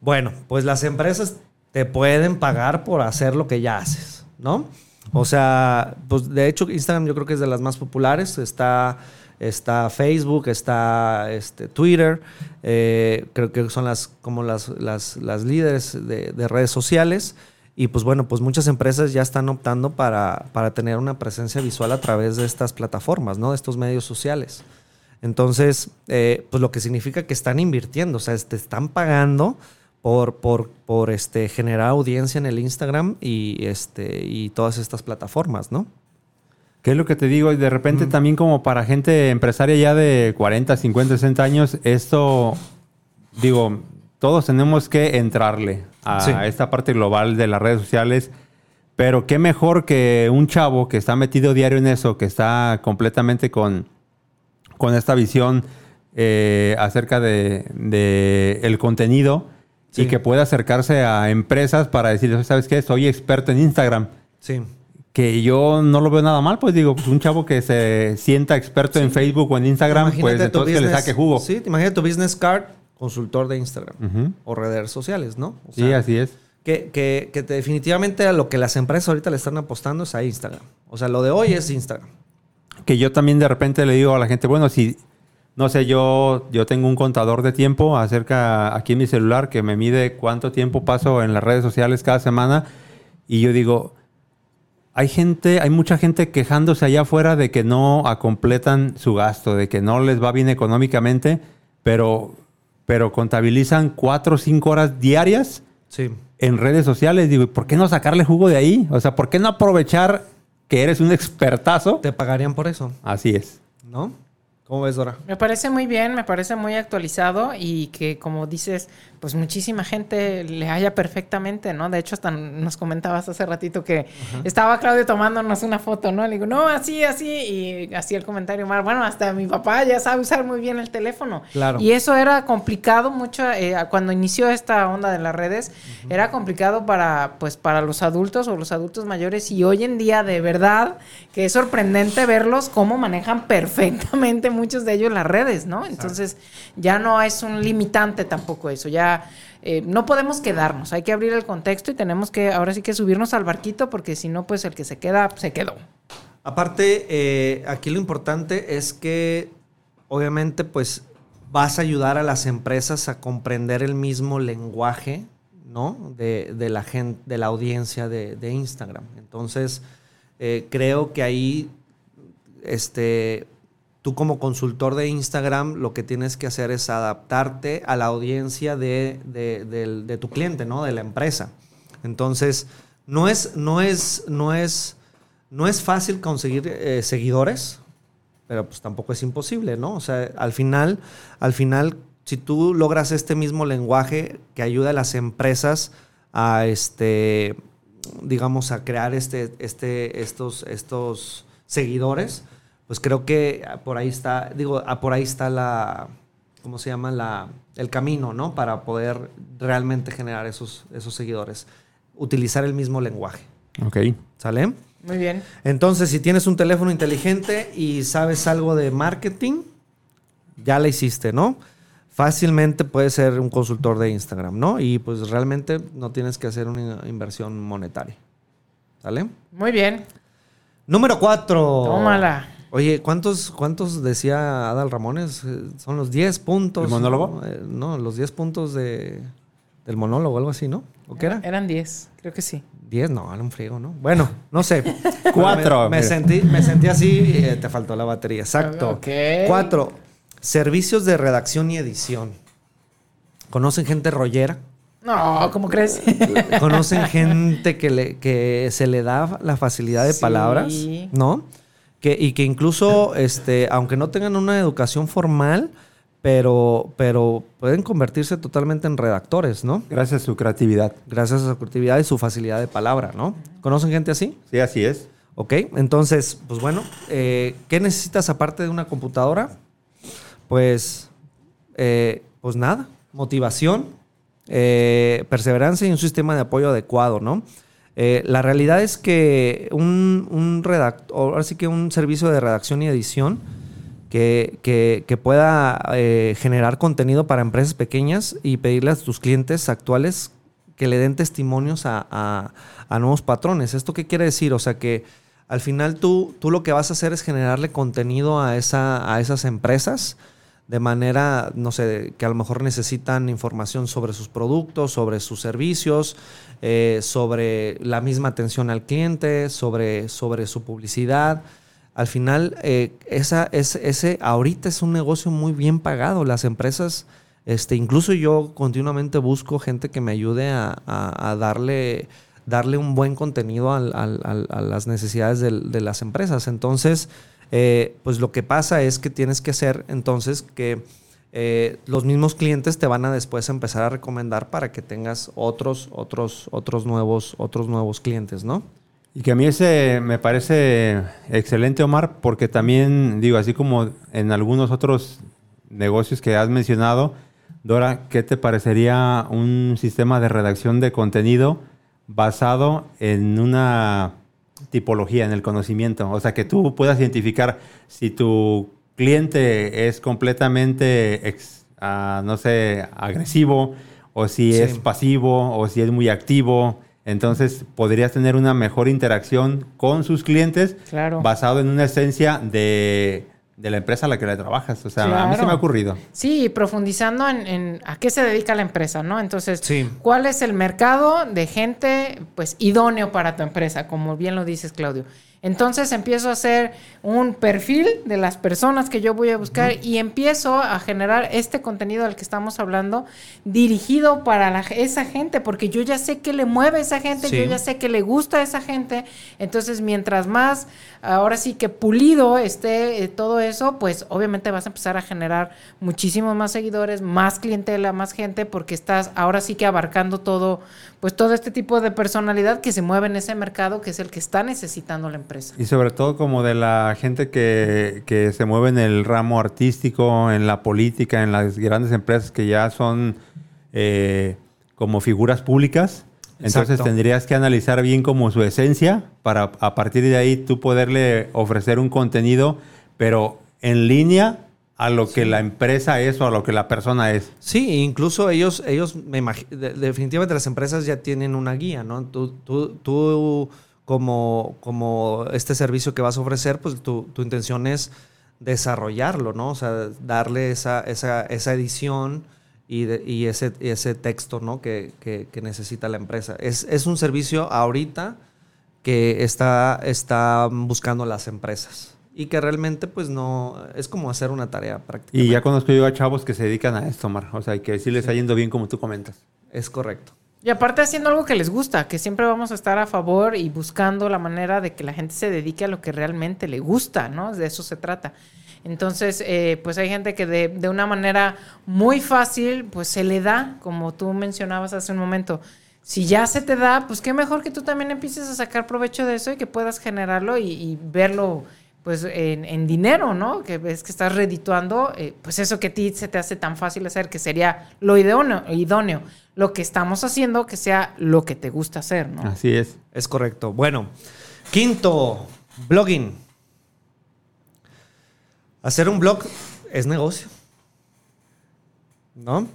Bueno, pues las empresas te pueden pagar por hacer lo que ya haces, ¿no? O sea, pues de hecho Instagram yo creo que es de las más populares. Está, está Facebook, está este, Twitter. eh, creo que son las como las, las, las líderes de, de redes sociales. Y pues bueno, pues muchas empresas ya están optando para, para tener una presencia visual a través de estas plataformas, ¿no? De estos medios sociales. Entonces, eh, pues lo que significa que están invirtiendo, o sea, te están pagando por, por, por este, generar audiencia en el Instagram y, este, y todas estas plataformas, ¿no? ¿Qué es lo que te digo? Y de repente también como para gente empresaria ya de 40, 50, 60 años, esto, digo, todos tenemos que entrarle a Sí. esta parte global de las redes sociales, pero qué mejor que un chavo que está metido diario en eso, que está completamente con, con esta visión eh, acerca de, de el contenido Sí. y que pueda acercarse a empresas para decir, ¿sabes qué? Soy experto en Instagram Sí. que yo no lo veo nada mal, pues digo, pues un chavo que se sienta experto en Facebook o en Instagram, pues Imagínate entonces que le business- saque jugo. Sí, te imagínate tu business card, consultor de Instagram o redes sociales, ¿no? O Sí, así es. Que, que, que te- definitivamente a lo que las empresas ahorita le están apostando es a Instagram. O sea, lo de hoy es Instagram. Que yo también de repente le digo a la gente, bueno, si, no sé, yo, yo tengo un contador de tiempo acerca aquí en mi celular que me mide cuánto tiempo paso en las redes sociales cada semana y yo digo, hay gente, hay mucha gente quejándose allá afuera de que no acompletan su gasto, de que no les va bien económicamente, pero pero contabilizan cuatro o cinco horas diarias Sí. en redes sociales. Digo, ¿por qué no sacarle jugo de ahí? O sea, ¿por qué no aprovechar que eres un expertazo? Te pagarían por eso, Así es. ¿no? ¿Cómo ves, Dora? Me parece muy bien, me parece muy actualizado y que como dices, pues muchísima gente le haya perfectamente, ¿no? De hecho, hasta nos comentabas hace ratito que estaba Claudio tomándonos una foto, ¿no? Le digo, no, así, así, y así el comentario más, bueno, hasta mi papá ya sabe usar muy bien el teléfono. Claro. Y eso era complicado mucho, eh, cuando inició esta onda de las redes, era complicado para, pues, para los adultos o los adultos mayores y hoy en día de verdad que es sorprendente verlos cómo manejan (laughs) perfectamente muchos de ellos las redes, ¿no? Entonces ya no es un limitante tampoco eso, ya eh, no podemos quedarnos, hay que abrir el contexto y tenemos que ahora sí que subirnos al barquito porque si no, pues el que se queda, se quedó. Aparte, eh, aquí lo importante es que obviamente pues vas a ayudar a las empresas a comprender el mismo lenguaje, ¿no? De, de la gente, de la audiencia de, de Instagram. Entonces, eh, creo que ahí, este, tú como consultor de Instagram, lo que tienes que hacer es adaptarte a la audiencia de, de- tu cliente, ¿no? De la empresa. Entonces, no es, no es, no es, no es fácil conseguir eh, seguidores, pero pues tampoco es imposible, ¿no? O sea, al final, al final, si tú logras este mismo lenguaje que ayuda a las empresas a este, digamos, a crear este, este, estos, estos seguidores, pues creo que por ahí está, digo, ah, por ahí está la, ¿cómo se llama? La, el camino, ¿no? Para poder realmente generar esos, esos seguidores. Utilizar el mismo lenguaje. Ok. ¿Sale? Muy bien. Entonces, si tienes un teléfono inteligente y sabes algo de marketing, ya la hiciste, ¿no? Fácilmente puedes ser un consultor de Instagram, ¿no? Y pues realmente no tienes que hacer una inversión monetaria. ¿Sale? Muy bien. Número cuatro. Tómala. Oye, ¿cuántos, ¿cuántos decía Adal Ramones? Eh, Son los 10 puntos. ¿El monólogo? Eh, No, los 10 puntos de, del monólogo, algo así, ¿no? ¿O qué era? Eran 10, creo que sí. 10, no, era un friego, ¿no? Bueno, no sé. (laughs) Cuatro, Me, sentí, me sentí así y eh, te faltó la batería. Exacto. Ok. Cuatro. Servicios de redacción y edición. ¿Conocen gente rollera? No, ¿cómo crees? ¿Conocen (laughs) gente que, le, que se le da la facilidad de Sí. palabras? ¿No? Que, y que incluso, este, aunque no tengan una educación formal, pero, pero pueden convertirse totalmente en redactores, ¿no? Gracias a su creatividad. Gracias a su creatividad y su facilidad de palabra, ¿no? ¿Conocen gente así? Sí, así es. Ok, entonces, pues bueno, eh, ¿qué necesitas aparte de una computadora? Pues, eh, pues nada, motivación, eh, perseverancia y un sistema de apoyo adecuado, ¿no? Eh, la realidad es que un, un redactor, que un servicio de redacción y edición que, que- que pueda eh, generar contenido para empresas pequeñas y pedirle a tus clientes actuales que le den testimonios a, a- a nuevos patrones. ¿Esto qué quiere decir? O sea que al final tú, tú lo que vas a hacer es generarle contenido a, esa, a esas empresas de manera, no sé, que a lo mejor necesitan información sobre sus productos, sobre sus servicios, eh, sobre la misma atención al cliente, sobre, sobre su publicidad. Al final, eh, esa, es, ese ahorita es un negocio muy bien pagado. Las empresas, este, incluso yo continuamente busco gente que me ayude a, a- darle, darle un buen contenido al- al- a las necesidades de las empresas. Entonces, eh, pues lo que pasa es que tienes que hacer entonces que eh, los mismos clientes te van a después empezar a recomendar para que tengas otros, otros, otros nuevos, otros nuevos clientes, ¿no? Y que a mí ese me parece excelente, Omar, porque también, digo, así como en algunos otros negocios que has mencionado, Dora, ¿qué te parecería un sistema de redacción de contenido basado en una tipología, en el conocimiento? O sea, que tú puedas identificar si tu cliente es completamente, ex- ah, no sé, agresivo, o si Sí. es pasivo, o si es muy activo. Entonces podrías tener una mejor interacción con sus clientes Claro. basado en una esencia de, de la empresa a la que le trabajas. O sea, a mí se me ha ocurrido. Sí, profundizando en, en a qué se dedica la empresa, ¿no? Entonces, Sí. ¿cuál es el mercado de gente, pues, idóneo para tu empresa? Como bien lo dices, Claudio. Entonces empiezo a hacer un perfil de las personas que yo voy a buscar y empiezo a generar este contenido al que estamos hablando dirigido para la- esa gente, porque yo ya sé que le mueve a esa gente, Sí. yo ya sé que le gusta a esa gente. Entonces, mientras más, ahora sí que pulido esté eh, todo eso, pues obviamente vas a empezar a generar muchísimos más seguidores, más clientela, más gente, porque estás ahora sí que abarcando todo, pues todo este tipo de personalidad que se mueve en ese mercado, que es el que está necesitando la empresa. Y sobre todo como de la gente que, que se mueve en el ramo artístico, en la política, en las grandes empresas que ya son eh, como figuras públicas. Entonces Exacto. tendrías que analizar bien como su esencia para a partir de ahí tú poderle ofrecer un contenido, pero en línea a lo que la empresa es o a lo que la persona es. Sí, incluso ellos, ellos me definitivamente las empresas ya tienen una guía, ¿no? Tú, tú, tú como, como este servicio que vas a ofrecer, pues tu, tu intención es desarrollarlo, ¿no? O sea, darle esa, esa, esa edición y, de- y ese, ese texto, ¿no? Que, que- que necesita la empresa. Es, es un servicio ahorita que está, está buscando las empresas. Y que realmente, pues no, es como hacer una tarea prácticamente. Y ya conozco yo a chavos que se dedican a esto, Mar. O sea, que sí les está yendo bien como tú comentas. Es correcto. Y aparte haciendo algo que les gusta, que siempre vamos a estar a favor y buscando la manera de que la gente se dedique a lo que realmente le gusta, ¿no? De eso se trata. Entonces, eh, pues hay gente que de, de una manera muy fácil, pues se le da, como tú mencionabas hace un momento. Si ya se te da, pues qué mejor que tú también empieces a sacar provecho de eso y que puedas generarlo y, y verlo pues en, en dinero, ¿no? Que ves que estás redituando, eh, pues eso que a ti se te hace tan fácil hacer, que sería lo idóneo, idóneo. Lo que estamos haciendo, que sea lo que te gusta hacer, ¿no? Así es. Es correcto. Bueno, quinto, blogging. Hacer un blog es negocio. ¿No?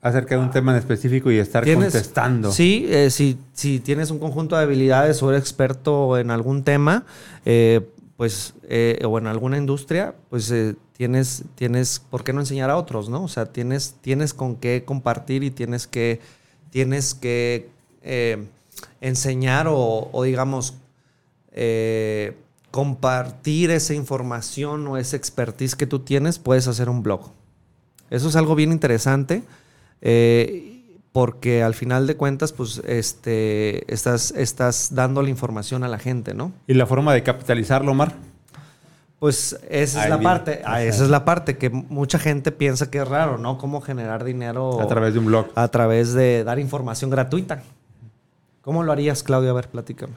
Acerca de un tema en específico y estar Tienes- contestando. Sí, eh, si, si tienes un conjunto de habilidades o eres experto en algún tema, eh, pues, eh, o en alguna industria, pues eh, tienes, tienes, ¿por qué no enseñar a otros, no? O sea, tienes, tienes con qué compartir y tienes que, tienes que eh, enseñar o, digamos, eh, compartir esa información o esa expertise que tú tienes, puedes hacer un blog. Eso es algo bien interesante. Porque al final de cuentas, pues, este, estás, estás dando la información a la gente, ¿no? ¿Y la forma de capitalizarlo, Mar? Pues esa es la viene. parte, ah, esa es la parte que mucha gente piensa que es raro, ¿no? Cómo generar dinero A través de un blog. a través de dar información gratuita. ¿Cómo lo harías, Claudio? A ver, platícame.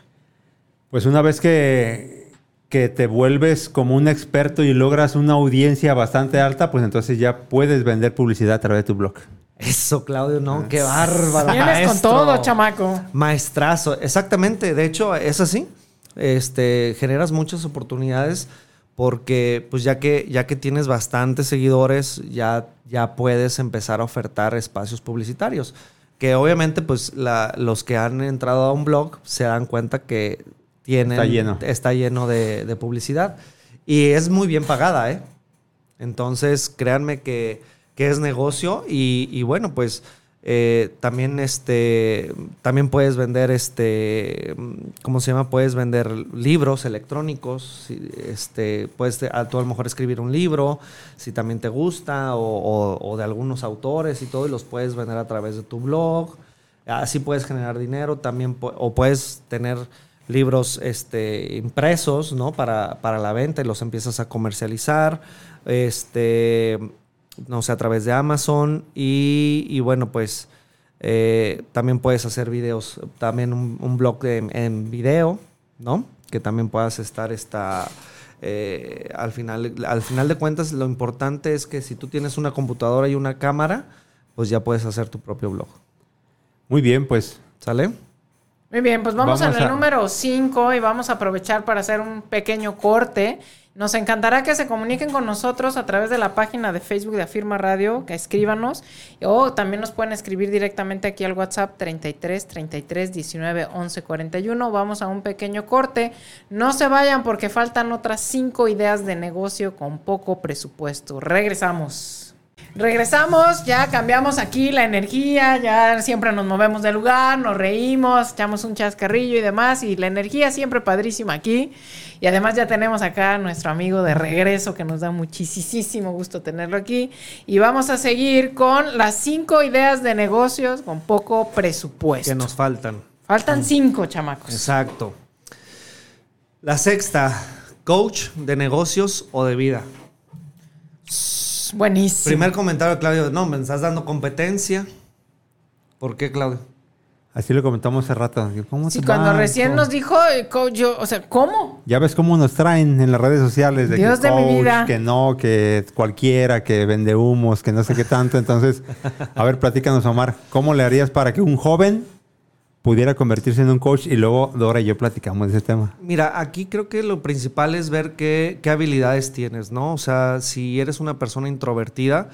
Pues una vez que, que te vuelves como un experto y logras una audiencia bastante alta, pues entonces ya puedes vender publicidad a través de tu blog. Eso, Claudio, no, qué bárbaro. Vienes con todo, chamaco. Maestrazo, exactamente. De hecho, es así. Este, generas muchas oportunidades porque, pues, ya que, ya que tienes bastantes seguidores, ya, ya puedes empezar a ofertar espacios publicitarios. Que obviamente, pues, la- los que han entrado a un blog se dan cuenta que tienen, Está lleno. está lleno de, de publicidad. Y es muy bien pagada, ¿eh? Entonces, créanme que, que es negocio y, bueno, pues eh, también este también puedes vender este ¿cómo se llama? Puedes vender libros electrónicos, este puedes a, tú a lo mejor escribir un libro si también te gusta o, o- de algunos autores y todo y los puedes vender a través de tu blog. Así puedes generar dinero también o puedes tener libros este, impresos, ¿no? Para, para la venta y los empiezas a comercializar, este, no sé, a través de Amazon y, y bueno, pues eh, también puedes hacer videos, también un, un blog de- en video, ¿no? Que también puedas estar esta, eh, al, final, al final de cuentas, lo importante es que si tú tienes una computadora y una cámara, pues ya puedes hacer tu propio blog. Muy bien, pues ¿Sale? Muy bien, pues vamos, Vamos en el a- número 5 y vamos a aprovechar para hacer un pequeño corte. Nos encantará que se comuniquen con nosotros a través de la página de Facebook de Afirma Radio, que escríbanos, o también nos pueden escribir directamente aquí al WhatsApp 33 33 19 11 41. Vamos a un pequeño corte. No se vayan porque faltan otras cinco ideas de negocio con poco presupuesto. Regresamos. Regresamos, ya cambiamos aquí la energía, ya siempre nos movemos del lugar, nos reímos, echamos un chascarrillo y demás, y la energía siempre padrísima aquí. Y además ya tenemos acá a nuestro amigo de regreso, que nos da muchísimo gusto tenerlo aquí. Y vamos a seguir con las cinco ideas de negocios con poco presupuesto. Que nos faltan. Faltan cinco, chamacos. Exacto. La sexta, coach de negocios o de vida. Buenísimo. Primer comentario, Claudio. No, me estás dando competencia. ¿Por qué, Claudio? Así lo comentamos hace rato. ¿Cómo Sí, cuando recién ¿Cómo? nos dijo, eh, yo, o sea, ¿cómo? Ya ves cómo nos traen en las redes sociales de Dios que de mi coach, vida. que no, que cualquiera, que vende humos, que no sé qué tanto. Entonces, a ver, platícanos, Omar, ¿cómo le harías para que un joven pudiera convertirse en un coach? Y luego Dora y yo platicamos de ese tema. Mira, aquí creo que lo principal es ver qué, qué habilidades tienes, ¿no? O sea, si eres una persona introvertida,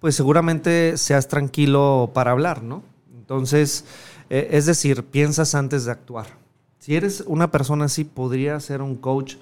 pues seguramente seas tranquilo para hablar, ¿no? Entonces, eh, es decir, piensas antes de actuar. Si eres una persona así, podría ser un coach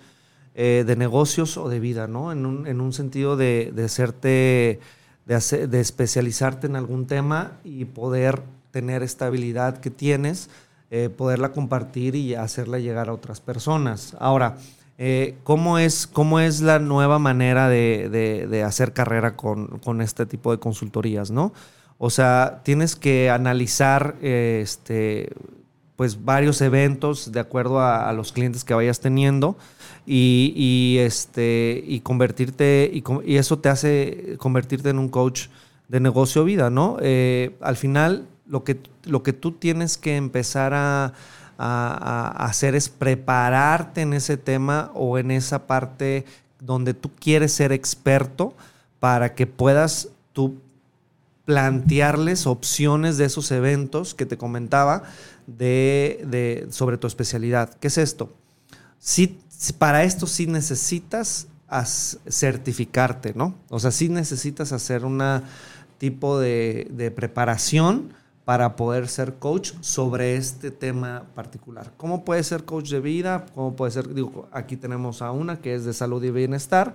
eh, de negocios o de vida, ¿no? En un, en un sentido de, de serte, de, de especializarte en algún tema y poder tener esta habilidad que tienes, eh, poderla compartir y hacerla llegar a otras personas. Ahora, eh, ¿cómo, es, ¿cómo es la nueva manera de, de- hacer carrera con, con este tipo de consultorías, no? O sea, tienes que analizar eh, este, pues varios eventos de acuerdo a, los clientes que vayas teniendo y, este y convertirte y, eso te hace convertirte en un coach de negocio vida, ¿no? Al final lo que lo que tú tienes que empezar a, a- hacer es prepararte en ese tema o en esa parte donde tú quieres ser experto para que puedas tú plantearles opciones de esos eventos que te comentaba de, de- sobre tu especialidad. ¿Qué es esto? Para esto sí necesitas as- certificarte, ¿no? O sea, sí necesitas hacer una tipo de, de preparación para poder ser coach sobre este tema particular. ¿Cómo puede ser coach de vida? ¿Cómo puede ser? Digo, aquí tenemos a una que es de salud y bienestar.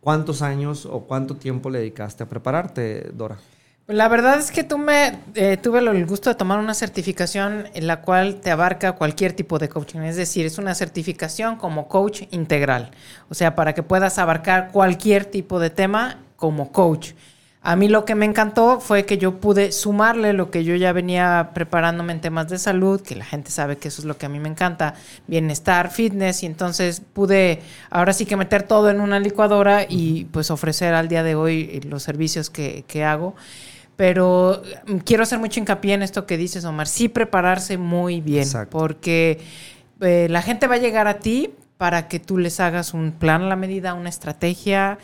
¿Cuántos años o cuánto tiempo le dedicaste a prepararte, Dora? Pues La verdad es que tú me eh, tuve el gusto de tomar una certificación en la cual te abarca cualquier tipo de coaching. Es decir, es una certificación como coach integral. O sea, para que puedas abarcar cualquier tipo de tema como coach. A mí lo que me encantó fue que yo pude sumarle lo que yo ya venía preparándome en temas de salud, que la gente sabe que eso es lo que a mí me encanta, bienestar, fitness, y entonces pude ahora sí que meter todo en una licuadora y pues ofrecer al día de hoy eh, los servicios que, que hago. Pero mm, quiero hacer mucho hincapié en esto que dices, Omar, sí prepararse muy bien, Exacto. porque eh, la gente va a llegar a ti para que tú les hagas un plan a la medida, una estrategia,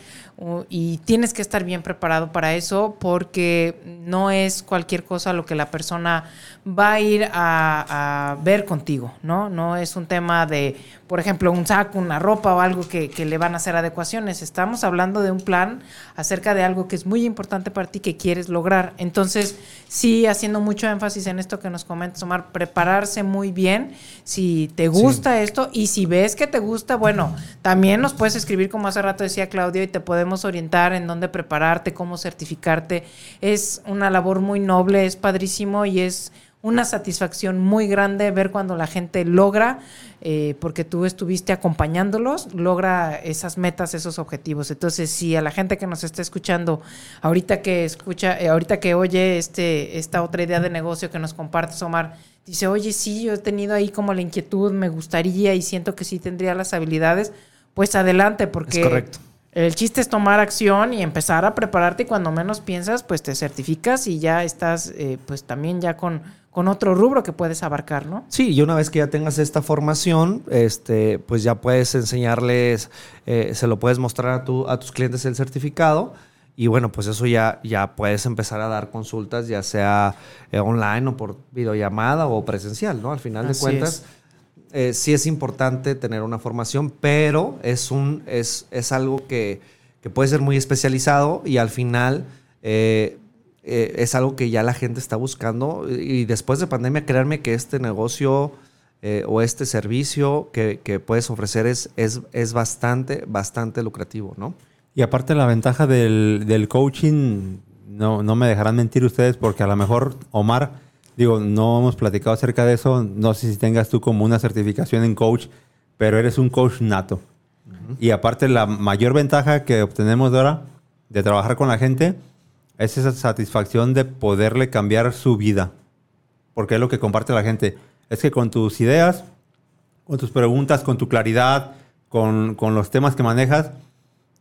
y tienes que estar bien preparado para eso porque no es cualquier cosa lo que la persona va a ir a, a ver contigo, ¿no? No es un tema de, por ejemplo, un saco, una ropa o algo que, que le van a hacer adecuaciones. Estamos hablando de un plan acerca de algo que es muy importante para ti que quieres lograr. Entonces, sí, haciendo mucho énfasis en esto que nos comentas, Omar, prepararse muy bien. Si te gusta esto y si ves que te gusta, bueno, también nos puedes escribir, como hace rato decía Claudio, y te podemos orientar en dónde prepararte, cómo certificarte. Es una labor muy noble, es padrísimo y es una satisfacción muy grande ver cuando la gente logra, eh, porque tú estuviste acompañándolos, logra esas metas, esos objetivos. Entonces, si a la gente que nos está escuchando, ahorita que escucha, eh, ahorita que oye este, esta otra idea de negocio que nos compartes, Omar, dice, oye, sí, yo he tenido ahí como la inquietud, me gustaría y siento que sí tendría las habilidades, pues adelante, porque Es correcto. el chiste es tomar acción y empezar a prepararte y cuando menos piensas, pues te certificas y ya estás, eh, pues también ya con, con otro rubro que puedes abarcar, ¿no? Sí, y una vez que ya tengas esta formación, este, pues ya puedes enseñarles, eh, se lo puedes mostrar a, tu- a tus clientes el certificado. Y bueno, pues eso ya, ya puedes empezar a dar consultas, ya sea eh, online o por videollamada o presencial, ¿no? Al final Así de cuentas, eh, sí es importante tener una formación, pero es, un, es, es algo que, que puede ser muy especializado y al final eh, eh, es algo que ya la gente está buscando. Y después de pandemia, créanme que este negocio eh, o este servicio que, que puedes ofrecer es, es, es bastante, bastante lucrativo, ¿no? Y aparte la ventaja del, del coaching, no, no me dejarán mentir ustedes porque a lo mejor, Omar, digo, no hemos platicado acerca de eso, no sé si tengas tú como una certificación en coach, pero eres un coach nato. Y aparte la mayor ventaja que obtenemos de ahora de trabajar con la gente es esa satisfacción de poderle cambiar su vida. Porque es lo que comparte la gente. Es que con tus ideas, con tus preguntas, con tu claridad, con, con los temas que manejas,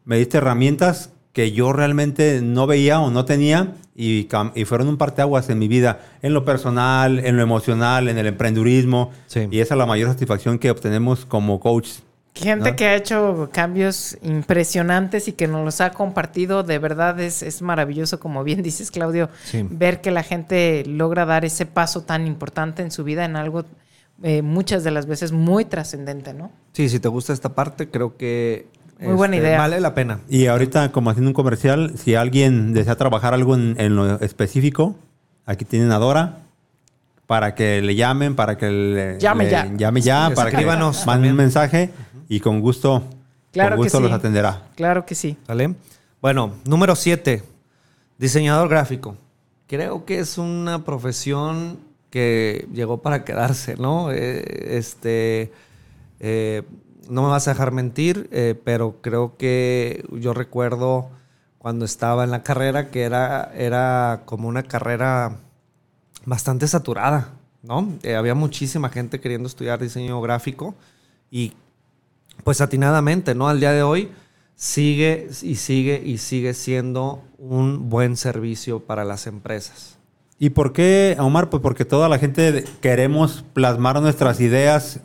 me diste herramientas que yo realmente no veía o no tenía y, fueron un parteaguas en mi vida, en lo personal, en lo emocional, en el emprendurismo. Sí. Y esa es la mayor satisfacción que obtenemos como coach. Gente ¿no? que ha hecho cambios impresionantes y que nos los ha compartido, de verdad es, es maravilloso, como bien (laughs) dices, Claudio, Sí. ver que la gente logra dar ese paso tan importante en su vida en algo eh, muchas de las veces muy trascendente, ¿no? Sí, si te gusta esta parte, creo que Muy buena idea. vale la pena. Y ahorita, como haciendo un comercial, si alguien desea trabajar algo en, en lo específico, aquí tienen a Dora para que le llamen, para que le Llame le- ya. llame ya, Sí, para que escríbanos manden también. un mensaje y con gusto, Claro con que gusto sí. los atenderá. Claro que sí. ¿Sale? Bueno, número 7. Diseñador gráfico. Creo que es una profesión que llegó para quedarse, ¿no? Eh, este. eh, no me vas a dejar mentir, eh, pero creo que yo recuerdo cuando estaba en la carrera que era, era como una carrera bastante saturada, ¿no? Eh, había muchísima gente queriendo estudiar diseño gráfico y pues atinadamente, ¿no? Al día de hoy sigue y sigue y sigue siendo un buen servicio para las empresas. ¿Y por qué, Omar? Pues porque toda la gente queremos plasmar nuestras ideas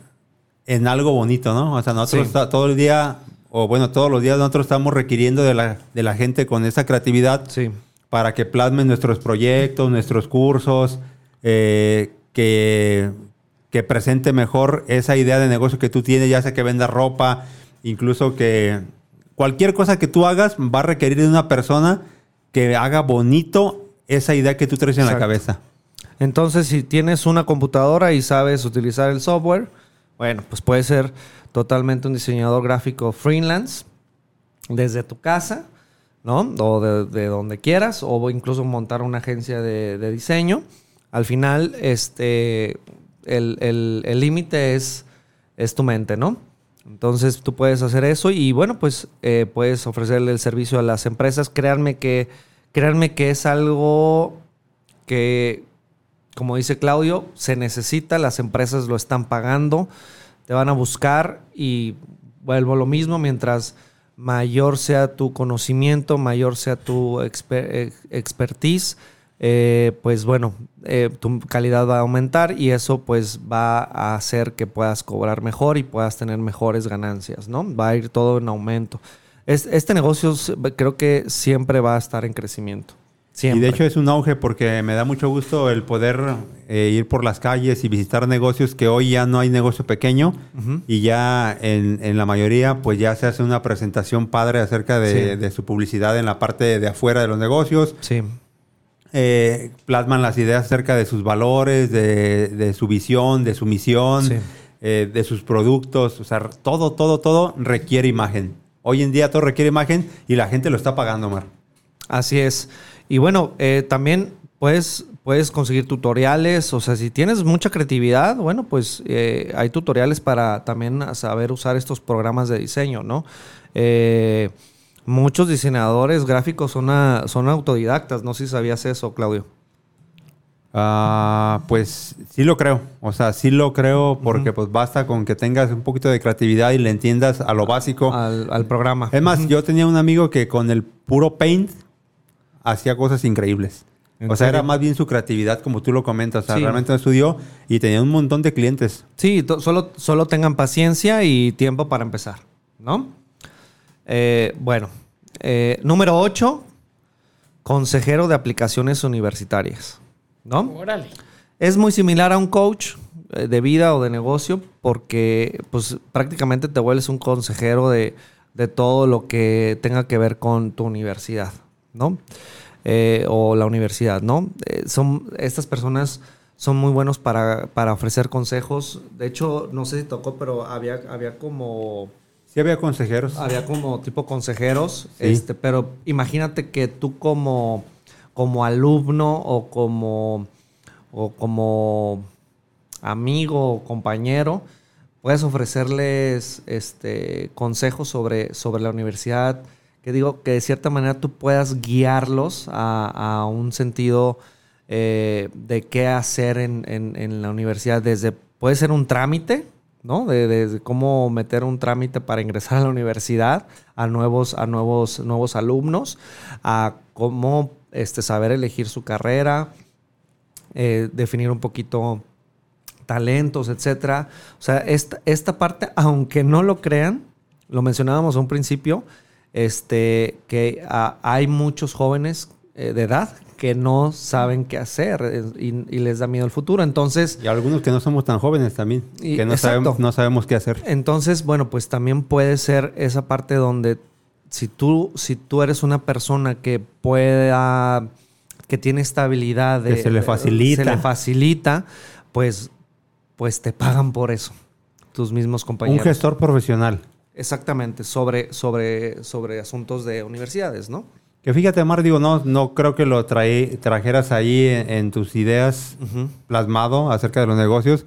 en algo bonito, ¿no? O sea, nosotros Sí. todo el día, o bueno, todos los días nosotros estamos requiriendo de la, de la gente con esa creatividad Sí. para que plasmen nuestros proyectos, nuestros cursos, eh, que, que presente mejor esa idea de negocio que tú tienes, ya sea que vendas ropa, incluso que cualquier cosa que tú hagas va a requerir de una persona que haga bonito esa idea que tú traes en la cabeza. Entonces, si tienes una computadora y sabes utilizar el software, bueno, pues puedes ser totalmente un diseñador gráfico freelance desde tu casa, ¿no? O de, de donde quieras, o incluso montar una agencia de, diseño. Al final, este, el el- el límite es, es tu mente, ¿no? Entonces tú puedes hacer eso y bueno, pues eh, puedes ofrecerle el servicio a las empresas. Créanme que, créanme que es algo que, como dice Claudio, se necesita, las empresas lo están pagando, te van a buscar y vuelvo lo mismo, mientras mayor sea tu conocimiento, mayor sea tu exper- ex- expertise, eh, pues bueno, eh, tu calidad va a aumentar y eso pues va a hacer que puedas cobrar mejor y puedas tener mejores ganancias, ¿no? Va a ir todo en aumento. Es- este negocio creo que siempre va a estar en crecimiento. Siempre. Y de hecho es un auge porque me da mucho gusto el poder eh, ir por las calles y visitar negocios que hoy ya no hay negocio pequeño y ya en, en la mayoría pues ya se hace una presentación padre acerca de, Sí. de su publicidad en la parte de afuera de los negocios. Sí. Eh, plasman las ideas acerca de sus valores, de, de su visión, de su misión, Sí. eh, de sus productos. O sea, todo, todo, todo requiere imagen. Hoy en día todo requiere imagen y la gente lo está pagando, Mar. Así es. Y bueno, eh, también puedes, puedes conseguir tutoriales. O sea, si tienes mucha creatividad, bueno, pues eh, hay tutoriales para también saber usar estos programas de diseño, ¿no? Eh, muchos diseñadores gráficos son, a- son autodidactas. No sé si sabías eso, Claudio. Ah, pues sí lo creo. O sea, sí lo creo porque pues basta con que tengas un poquito de creatividad y le entiendas a lo básico. Al, al programa. Es más, yo tenía un amigo que con el puro paint hacía cosas increíbles. ¿En O sea, era más bien su creatividad, como tú lo comentas. O sea, Sí. realmente no estudió y tenía un montón de clientes. Sí, solo, solo tengan paciencia y tiempo para empezar, ¿no? Eh, bueno, eh, número 8, consejero de aplicaciones universitarias, ¿no? Órale. Es muy similar a un coach eh, de vida o de negocio porque pues prácticamente te vuelves un consejero de, de todo lo que tenga que ver con tu universidad, ¿no? Eh, o la universidad, ¿no? Eh, son, estas personas son muy buenos para, para ofrecer consejos. De hecho, no sé si tocó, pero había, había como... Sí había consejeros. Había como tipo consejeros, Sí. este, pero imagínate que tú como, como alumno o como, o como amigo o compañero, puedes ofrecerles este, consejos sobre, sobre la universidad, que digo que de cierta manera tú puedas guiarlos a, a un sentido eh, de qué hacer en, en- la universidad, desde, puede ser un trámite, ¿no? De cómo meter un trámite para ingresar a la universidad a nuevos, a nuevos, nuevos alumnos, a cómo este, saber elegir su carrera, eh, definir un poquito talentos, etcétera. O sea, esta, esta parte, aunque no lo crean, lo mencionábamos a un principio, este, que ah, hay muchos jóvenes eh, de edad que no saben qué hacer eh, y, y les da miedo el futuro. Entonces, Y algunos que no somos tan jóvenes también, Y- que no sabemos, no sabemos qué hacer. entonces, bueno, pues también puede ser esa parte donde si tú, si tú eres una persona que pueda, que tiene estabilidad, de, Que se le facilita. se le facilita, pues, pues te pagan por eso, tus mismos Un compañeros. gestor profesional. Exactamente, sobre, sobre, sobre asuntos de universidades, ¿no? Que fíjate, Mar, digo, no, no creo que lo trae- trajeras ahí en, en tus ideas plasmado acerca de los negocios,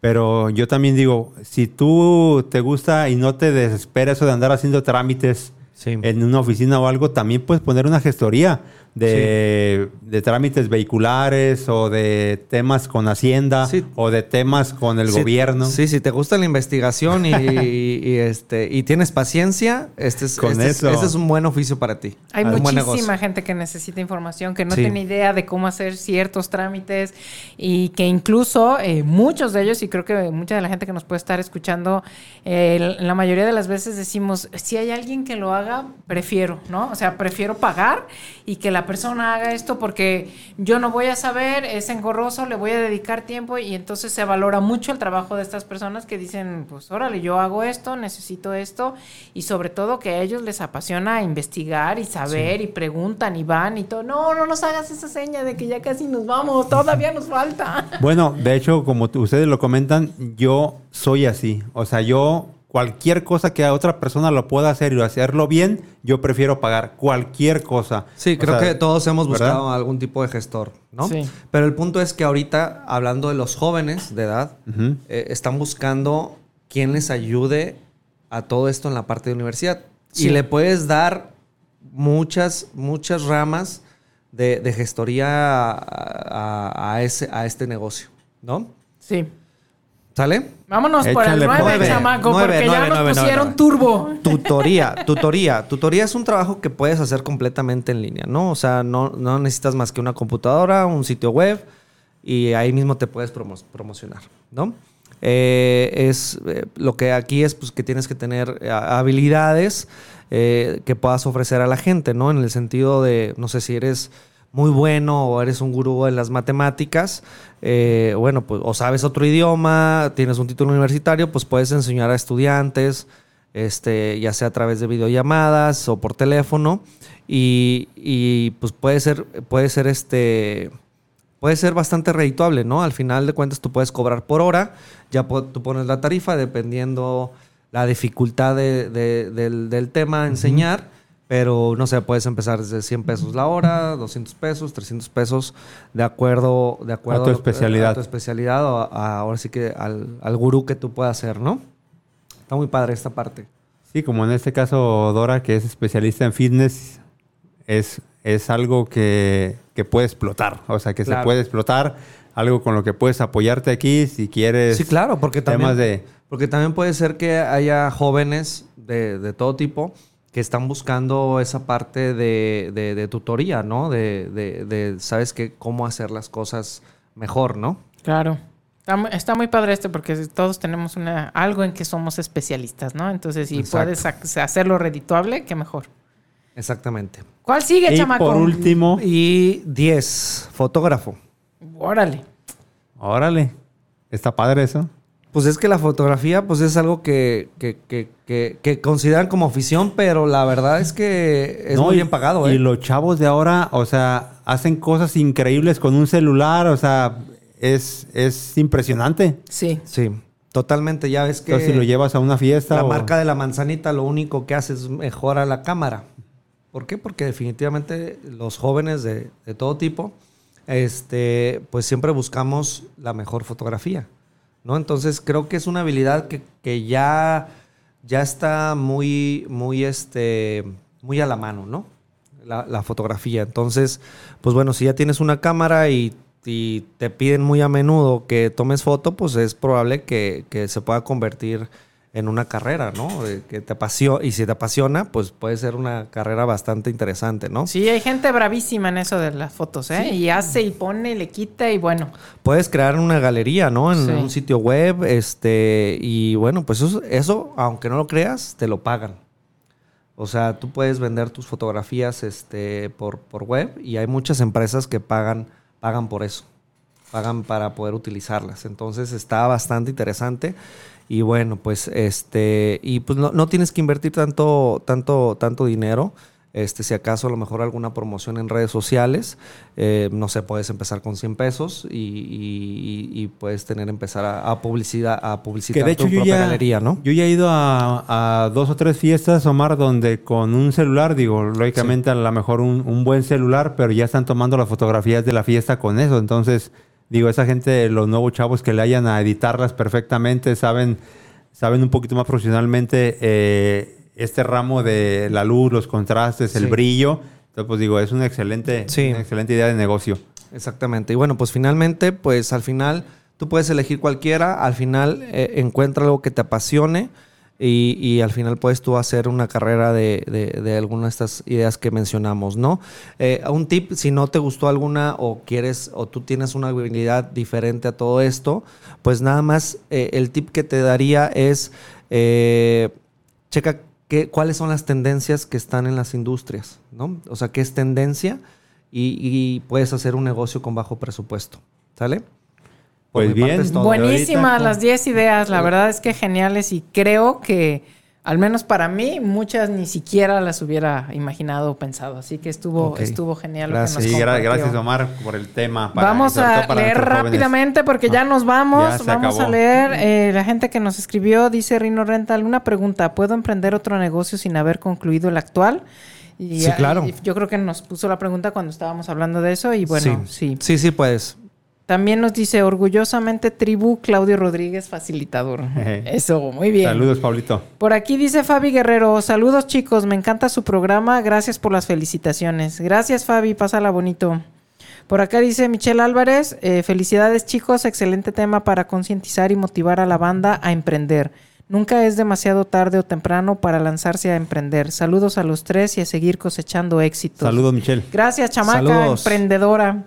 pero yo también digo, si tú te gusta y no te desespera eso de andar haciendo trámites Sí. en una oficina o algo, también puedes poner una gestoría de, de trámites vehiculares o de temas con Hacienda Sí. o de temas con el Sí, gobierno. Sí, si te gusta la investigación y, y- (laughs) y, este, y tienes paciencia, este es, Con este es- eso. este es un buen oficio para ti. Hay un muchísima gente que necesita información, que no Sí. tiene idea de cómo hacer ciertos trámites y que incluso eh, muchos de ellos, y creo que mucha de la gente que nos puede estar escuchando, eh, la mayoría de las veces decimos, si hay alguien que lo haga, prefiero, ¿no? O sea, prefiero pagar y que la persona haga esto porque yo no voy a saber, es engorroso, le voy a dedicar tiempo y entonces se valora mucho el trabajo de estas personas que dicen, pues órale, yo hago esto, necesito esto y sobre todo que a ellos les apasiona investigar y saber y preguntan y van y todo. No, no nos hagas esa seña de que ya casi nos vamos, todavía nos falta. Bueno, de hecho, como ustedes lo comentan, yo soy así. O sea, yo cualquier cosa que a otra persona lo pueda hacer y hacerlo bien, yo prefiero pagar cualquier cosa. Sí, O creo sea, que todos hemos ¿verdad? buscado algún tipo de gestor, ¿no? Sí. Pero el punto es que ahorita, hablando de los jóvenes de edad, eh, están buscando quién les ayude a todo esto en la parte de universidad. Sí. Y le puedes dar muchas, muchas ramas de, de gestoría a, a- a ese, a este negocio, ¿no? Sí. ¿Sale? Vámonos por el Échale, 9, nueve, chamaco, nueve, porque nueve, ya nos nueve, nueve, pusieron nueve. turbo. Tutoría, (laughs) tutoría. Tutoría es un trabajo que puedes hacer completamente en línea, ¿no? O sea, no, no necesitas más que una computadora, un sitio web y ahí mismo te puedes promo- promocionar, ¿no? Eh, es eh, lo que aquí es pues que tienes que tener eh, habilidades eh, que puedas ofrecer a la gente, ¿no? En el sentido de, no sé si eres muy bueno o eres un gurú en las matemáticas, eh, bueno, pues o sabes otro idioma, tienes un título universitario, pues puedes enseñar a estudiantes, este, ya sea a través de videollamadas o por teléfono, y, y, pues puede ser, puede ser este, puede ser bastante redituable, ¿no? Al final de cuentas tú puedes cobrar por hora, ya tú pones la tarifa dependiendo la dificultad de- de- del, del tema a enseñar, pero no sé, puedes empezar desde 100 pesos la hora, 200 pesos, 300 pesos, de acuerdo, de acuerdo tu lo que- especialidad. a tu especialidad o a- a- ahora sí que al, al gurú que tú puedas ser, ¿no? Está muy padre esta parte. Sí, como en este caso Dora, que es especialista en fitness, es, es algo que, que puede explotar. O sea, que Claro. se puede explotar, algo con lo que puedes apoyarte aquí si quieres. Sí, claro, porque también, temas de- porque también puede ser que haya jóvenes de, de todo tipo que están buscando esa parte de, de- de tutoría, ¿no? De, de- de, ¿sabes qué? Cómo hacer las cosas mejor, ¿no? Claro. Está, mu- está muy padre esto porque todos tenemos una, algo en que somos especialistas, ¿no? Entonces, si Exacto. puedes hac- hacerlo redituable, qué mejor. Exactamente. ¿Cuál sigue, Y chamaco? por último, Y 10, fotógrafo. Órale. órale, está padre eso. Pues es que la fotografía, pues es algo que, que, que, que, que consideran como afición, pero la verdad es que es No, muy y- bien pagado, Y ¿eh? los chavos de ahora, o sea, hacen cosas increíbles con un celular, o sea, es, es impresionante. Sí. Sí, totalmente. Ya ves que Entonces, si lo llevas a una fiesta la o- marca de la manzanita lo único que hace es mejora la cámara. ¿Por qué? Porque definitivamente los jóvenes de, de todo tipo, este, pues siempre buscamos la mejor fotografía, ¿no? Entonces creo que es una habilidad que, que ya, ya está muy, muy, este, muy a la mano, ¿no? La, la fotografía. Entonces, pues bueno, si ya tienes una cámara y, te piden muy a menudo que tomes foto, pues es probable que, que se pueda convertir en una carrera, ¿no? Que te apasiona, y si te apasiona, pues puede ser una carrera bastante interesante, ¿no? Sí, hay gente bravísima en eso de las fotos, ¿eh? Y hace y pone, y le quita y bueno. Puedes crear una galería, ¿no? En Sí. un sitio web, este, y bueno, pues eso, eso, aunque no lo creas, te lo pagan. O sea, tú puedes vender tus fotografías, este, por, por web y hay muchas empresas que pagan, pagan por eso. Pagan para poder utilizarlas. Entonces está bastante interesante. Y bueno, pues este, y pues no, no tienes que invertir tanto, tanto, tanto dinero. Este, si acaso a lo mejor alguna promoción en redes sociales, eh, no sé, puedes empezar con 100 pesos y, y- y puedes tener empezar a, a publicidad, a publicitar Que de hecho tu yo propia ya, galería, ¿no? yo ya he ido a, a dos o tres fiestas, Omar, donde con un celular, digo, lógicamente a lo mejor un, un buen celular, pero ya están tomando las fotografías de la fiesta con eso. Entonces, digo, esa gente, los nuevos chavos que le hayan a editarlas perfectamente, saben, saben un poquito más profesionalmente eh, este ramo de la luz, los contrastes, el Sí. brillo. Entonces, pues digo, es una excelente, Sí. una excelente idea de negocio. Exactamente. Y bueno, pues finalmente, pues al final tú puedes elegir cualquiera, al final eh, encuentra algo que te apasione y, al final puedes tú hacer una carrera de, alguna de estas ideas que mencionamos, ¿no? Eh, un tip, si no te gustó alguna o quieres o tú tienes una habilidad diferente a todo esto, pues nada más eh, el tip que te daría es eh, checa qué, cuáles son las tendencias que están en las industrias, ¿no? O sea, qué es tendencia y puedes hacer un negocio con bajo presupuesto, ¿sale? Pues bien. Buenísimas ahorita, las 10 ideas, la verdad es que geniales y creo que, al menos para mí, muchas ni siquiera las hubiera imaginado o pensado. Así que estuvo, estuvo genial. Gracias. Lo que nos Sí, gracias Omar por el tema. para- vamos a para leer jóvenes. rápidamente porque ya nos vamos. Ya vamos acabó. a leer. eh, la gente que nos escribió dice Rino Rental, una pregunta. ¿Puedo emprender otro negocio sin haber concluido el actual? Y, Sí, claro. y yo creo que nos puso la pregunta cuando estábamos hablando de eso y bueno, sí. sí, sí puedes. También nos dice orgullosamente tribu Claudio Rodríguez, facilitador. Eso, muy bien. Saludos, Pablito. Por aquí dice Fabi Guerrero, saludos chicos, me encanta su programa, gracias por las felicitaciones. Gracias Fabi, pásala bonito. Por acá dice Michelle Álvarez, eh, felicidades chicos, excelente tema para concientizar y motivar a la banda a emprender. Nunca es demasiado tarde o temprano para lanzarse a emprender. Saludos a los tres y a seguir cosechando éxitos. Saludos, Michelle. Gracias, chamaca, Saludos. emprendedora.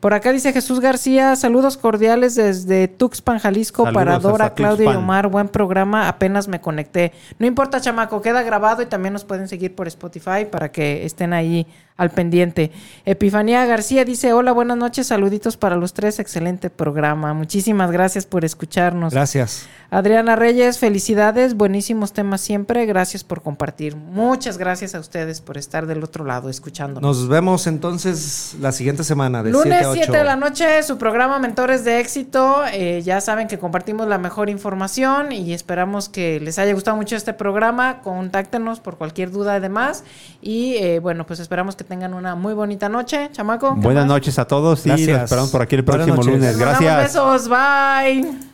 Por acá dice Jesús García, saludos cordiales desde Tuxpan, Jalisco, Saludos para Dora, Claudia y. Omar. Buen programa, apenas me conecté. No importa, chamaco, queda grabado y también nos pueden seguir por Spotify para que estén ahí al pendiente. Epifanía García dice, hola, buenas noches, saluditos para los tres, excelente programa. Muchísimas gracias por escucharnos. Gracias. Adriana Reyes, felicidades, buenísimos temas siempre, gracias por compartir. Muchas gracias a ustedes por estar del otro lado escuchándonos. Nos vemos entonces la siguiente semana de Lunes 7 a 8. 7 de la noche, su programa Mentores de Éxito. Eh, ya saben que compartimos la mejor información y esperamos que les haya gustado mucho este programa. Contáctenos por cualquier duda y demás. Y eh, bueno, pues esperamos que tengan una muy bonita noche. Chamaco. ¿qué Buenas más? noches a todos y Gracias. nos esperamos por aquí el próximo lunes. Gracias. besos, bye.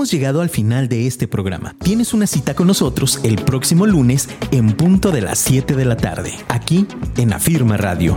Hemos llegado al final de este programa. Tienes una cita con nosotros el próximo lunes en punto de las 7 de la tarde, aquí en Afirma Radio.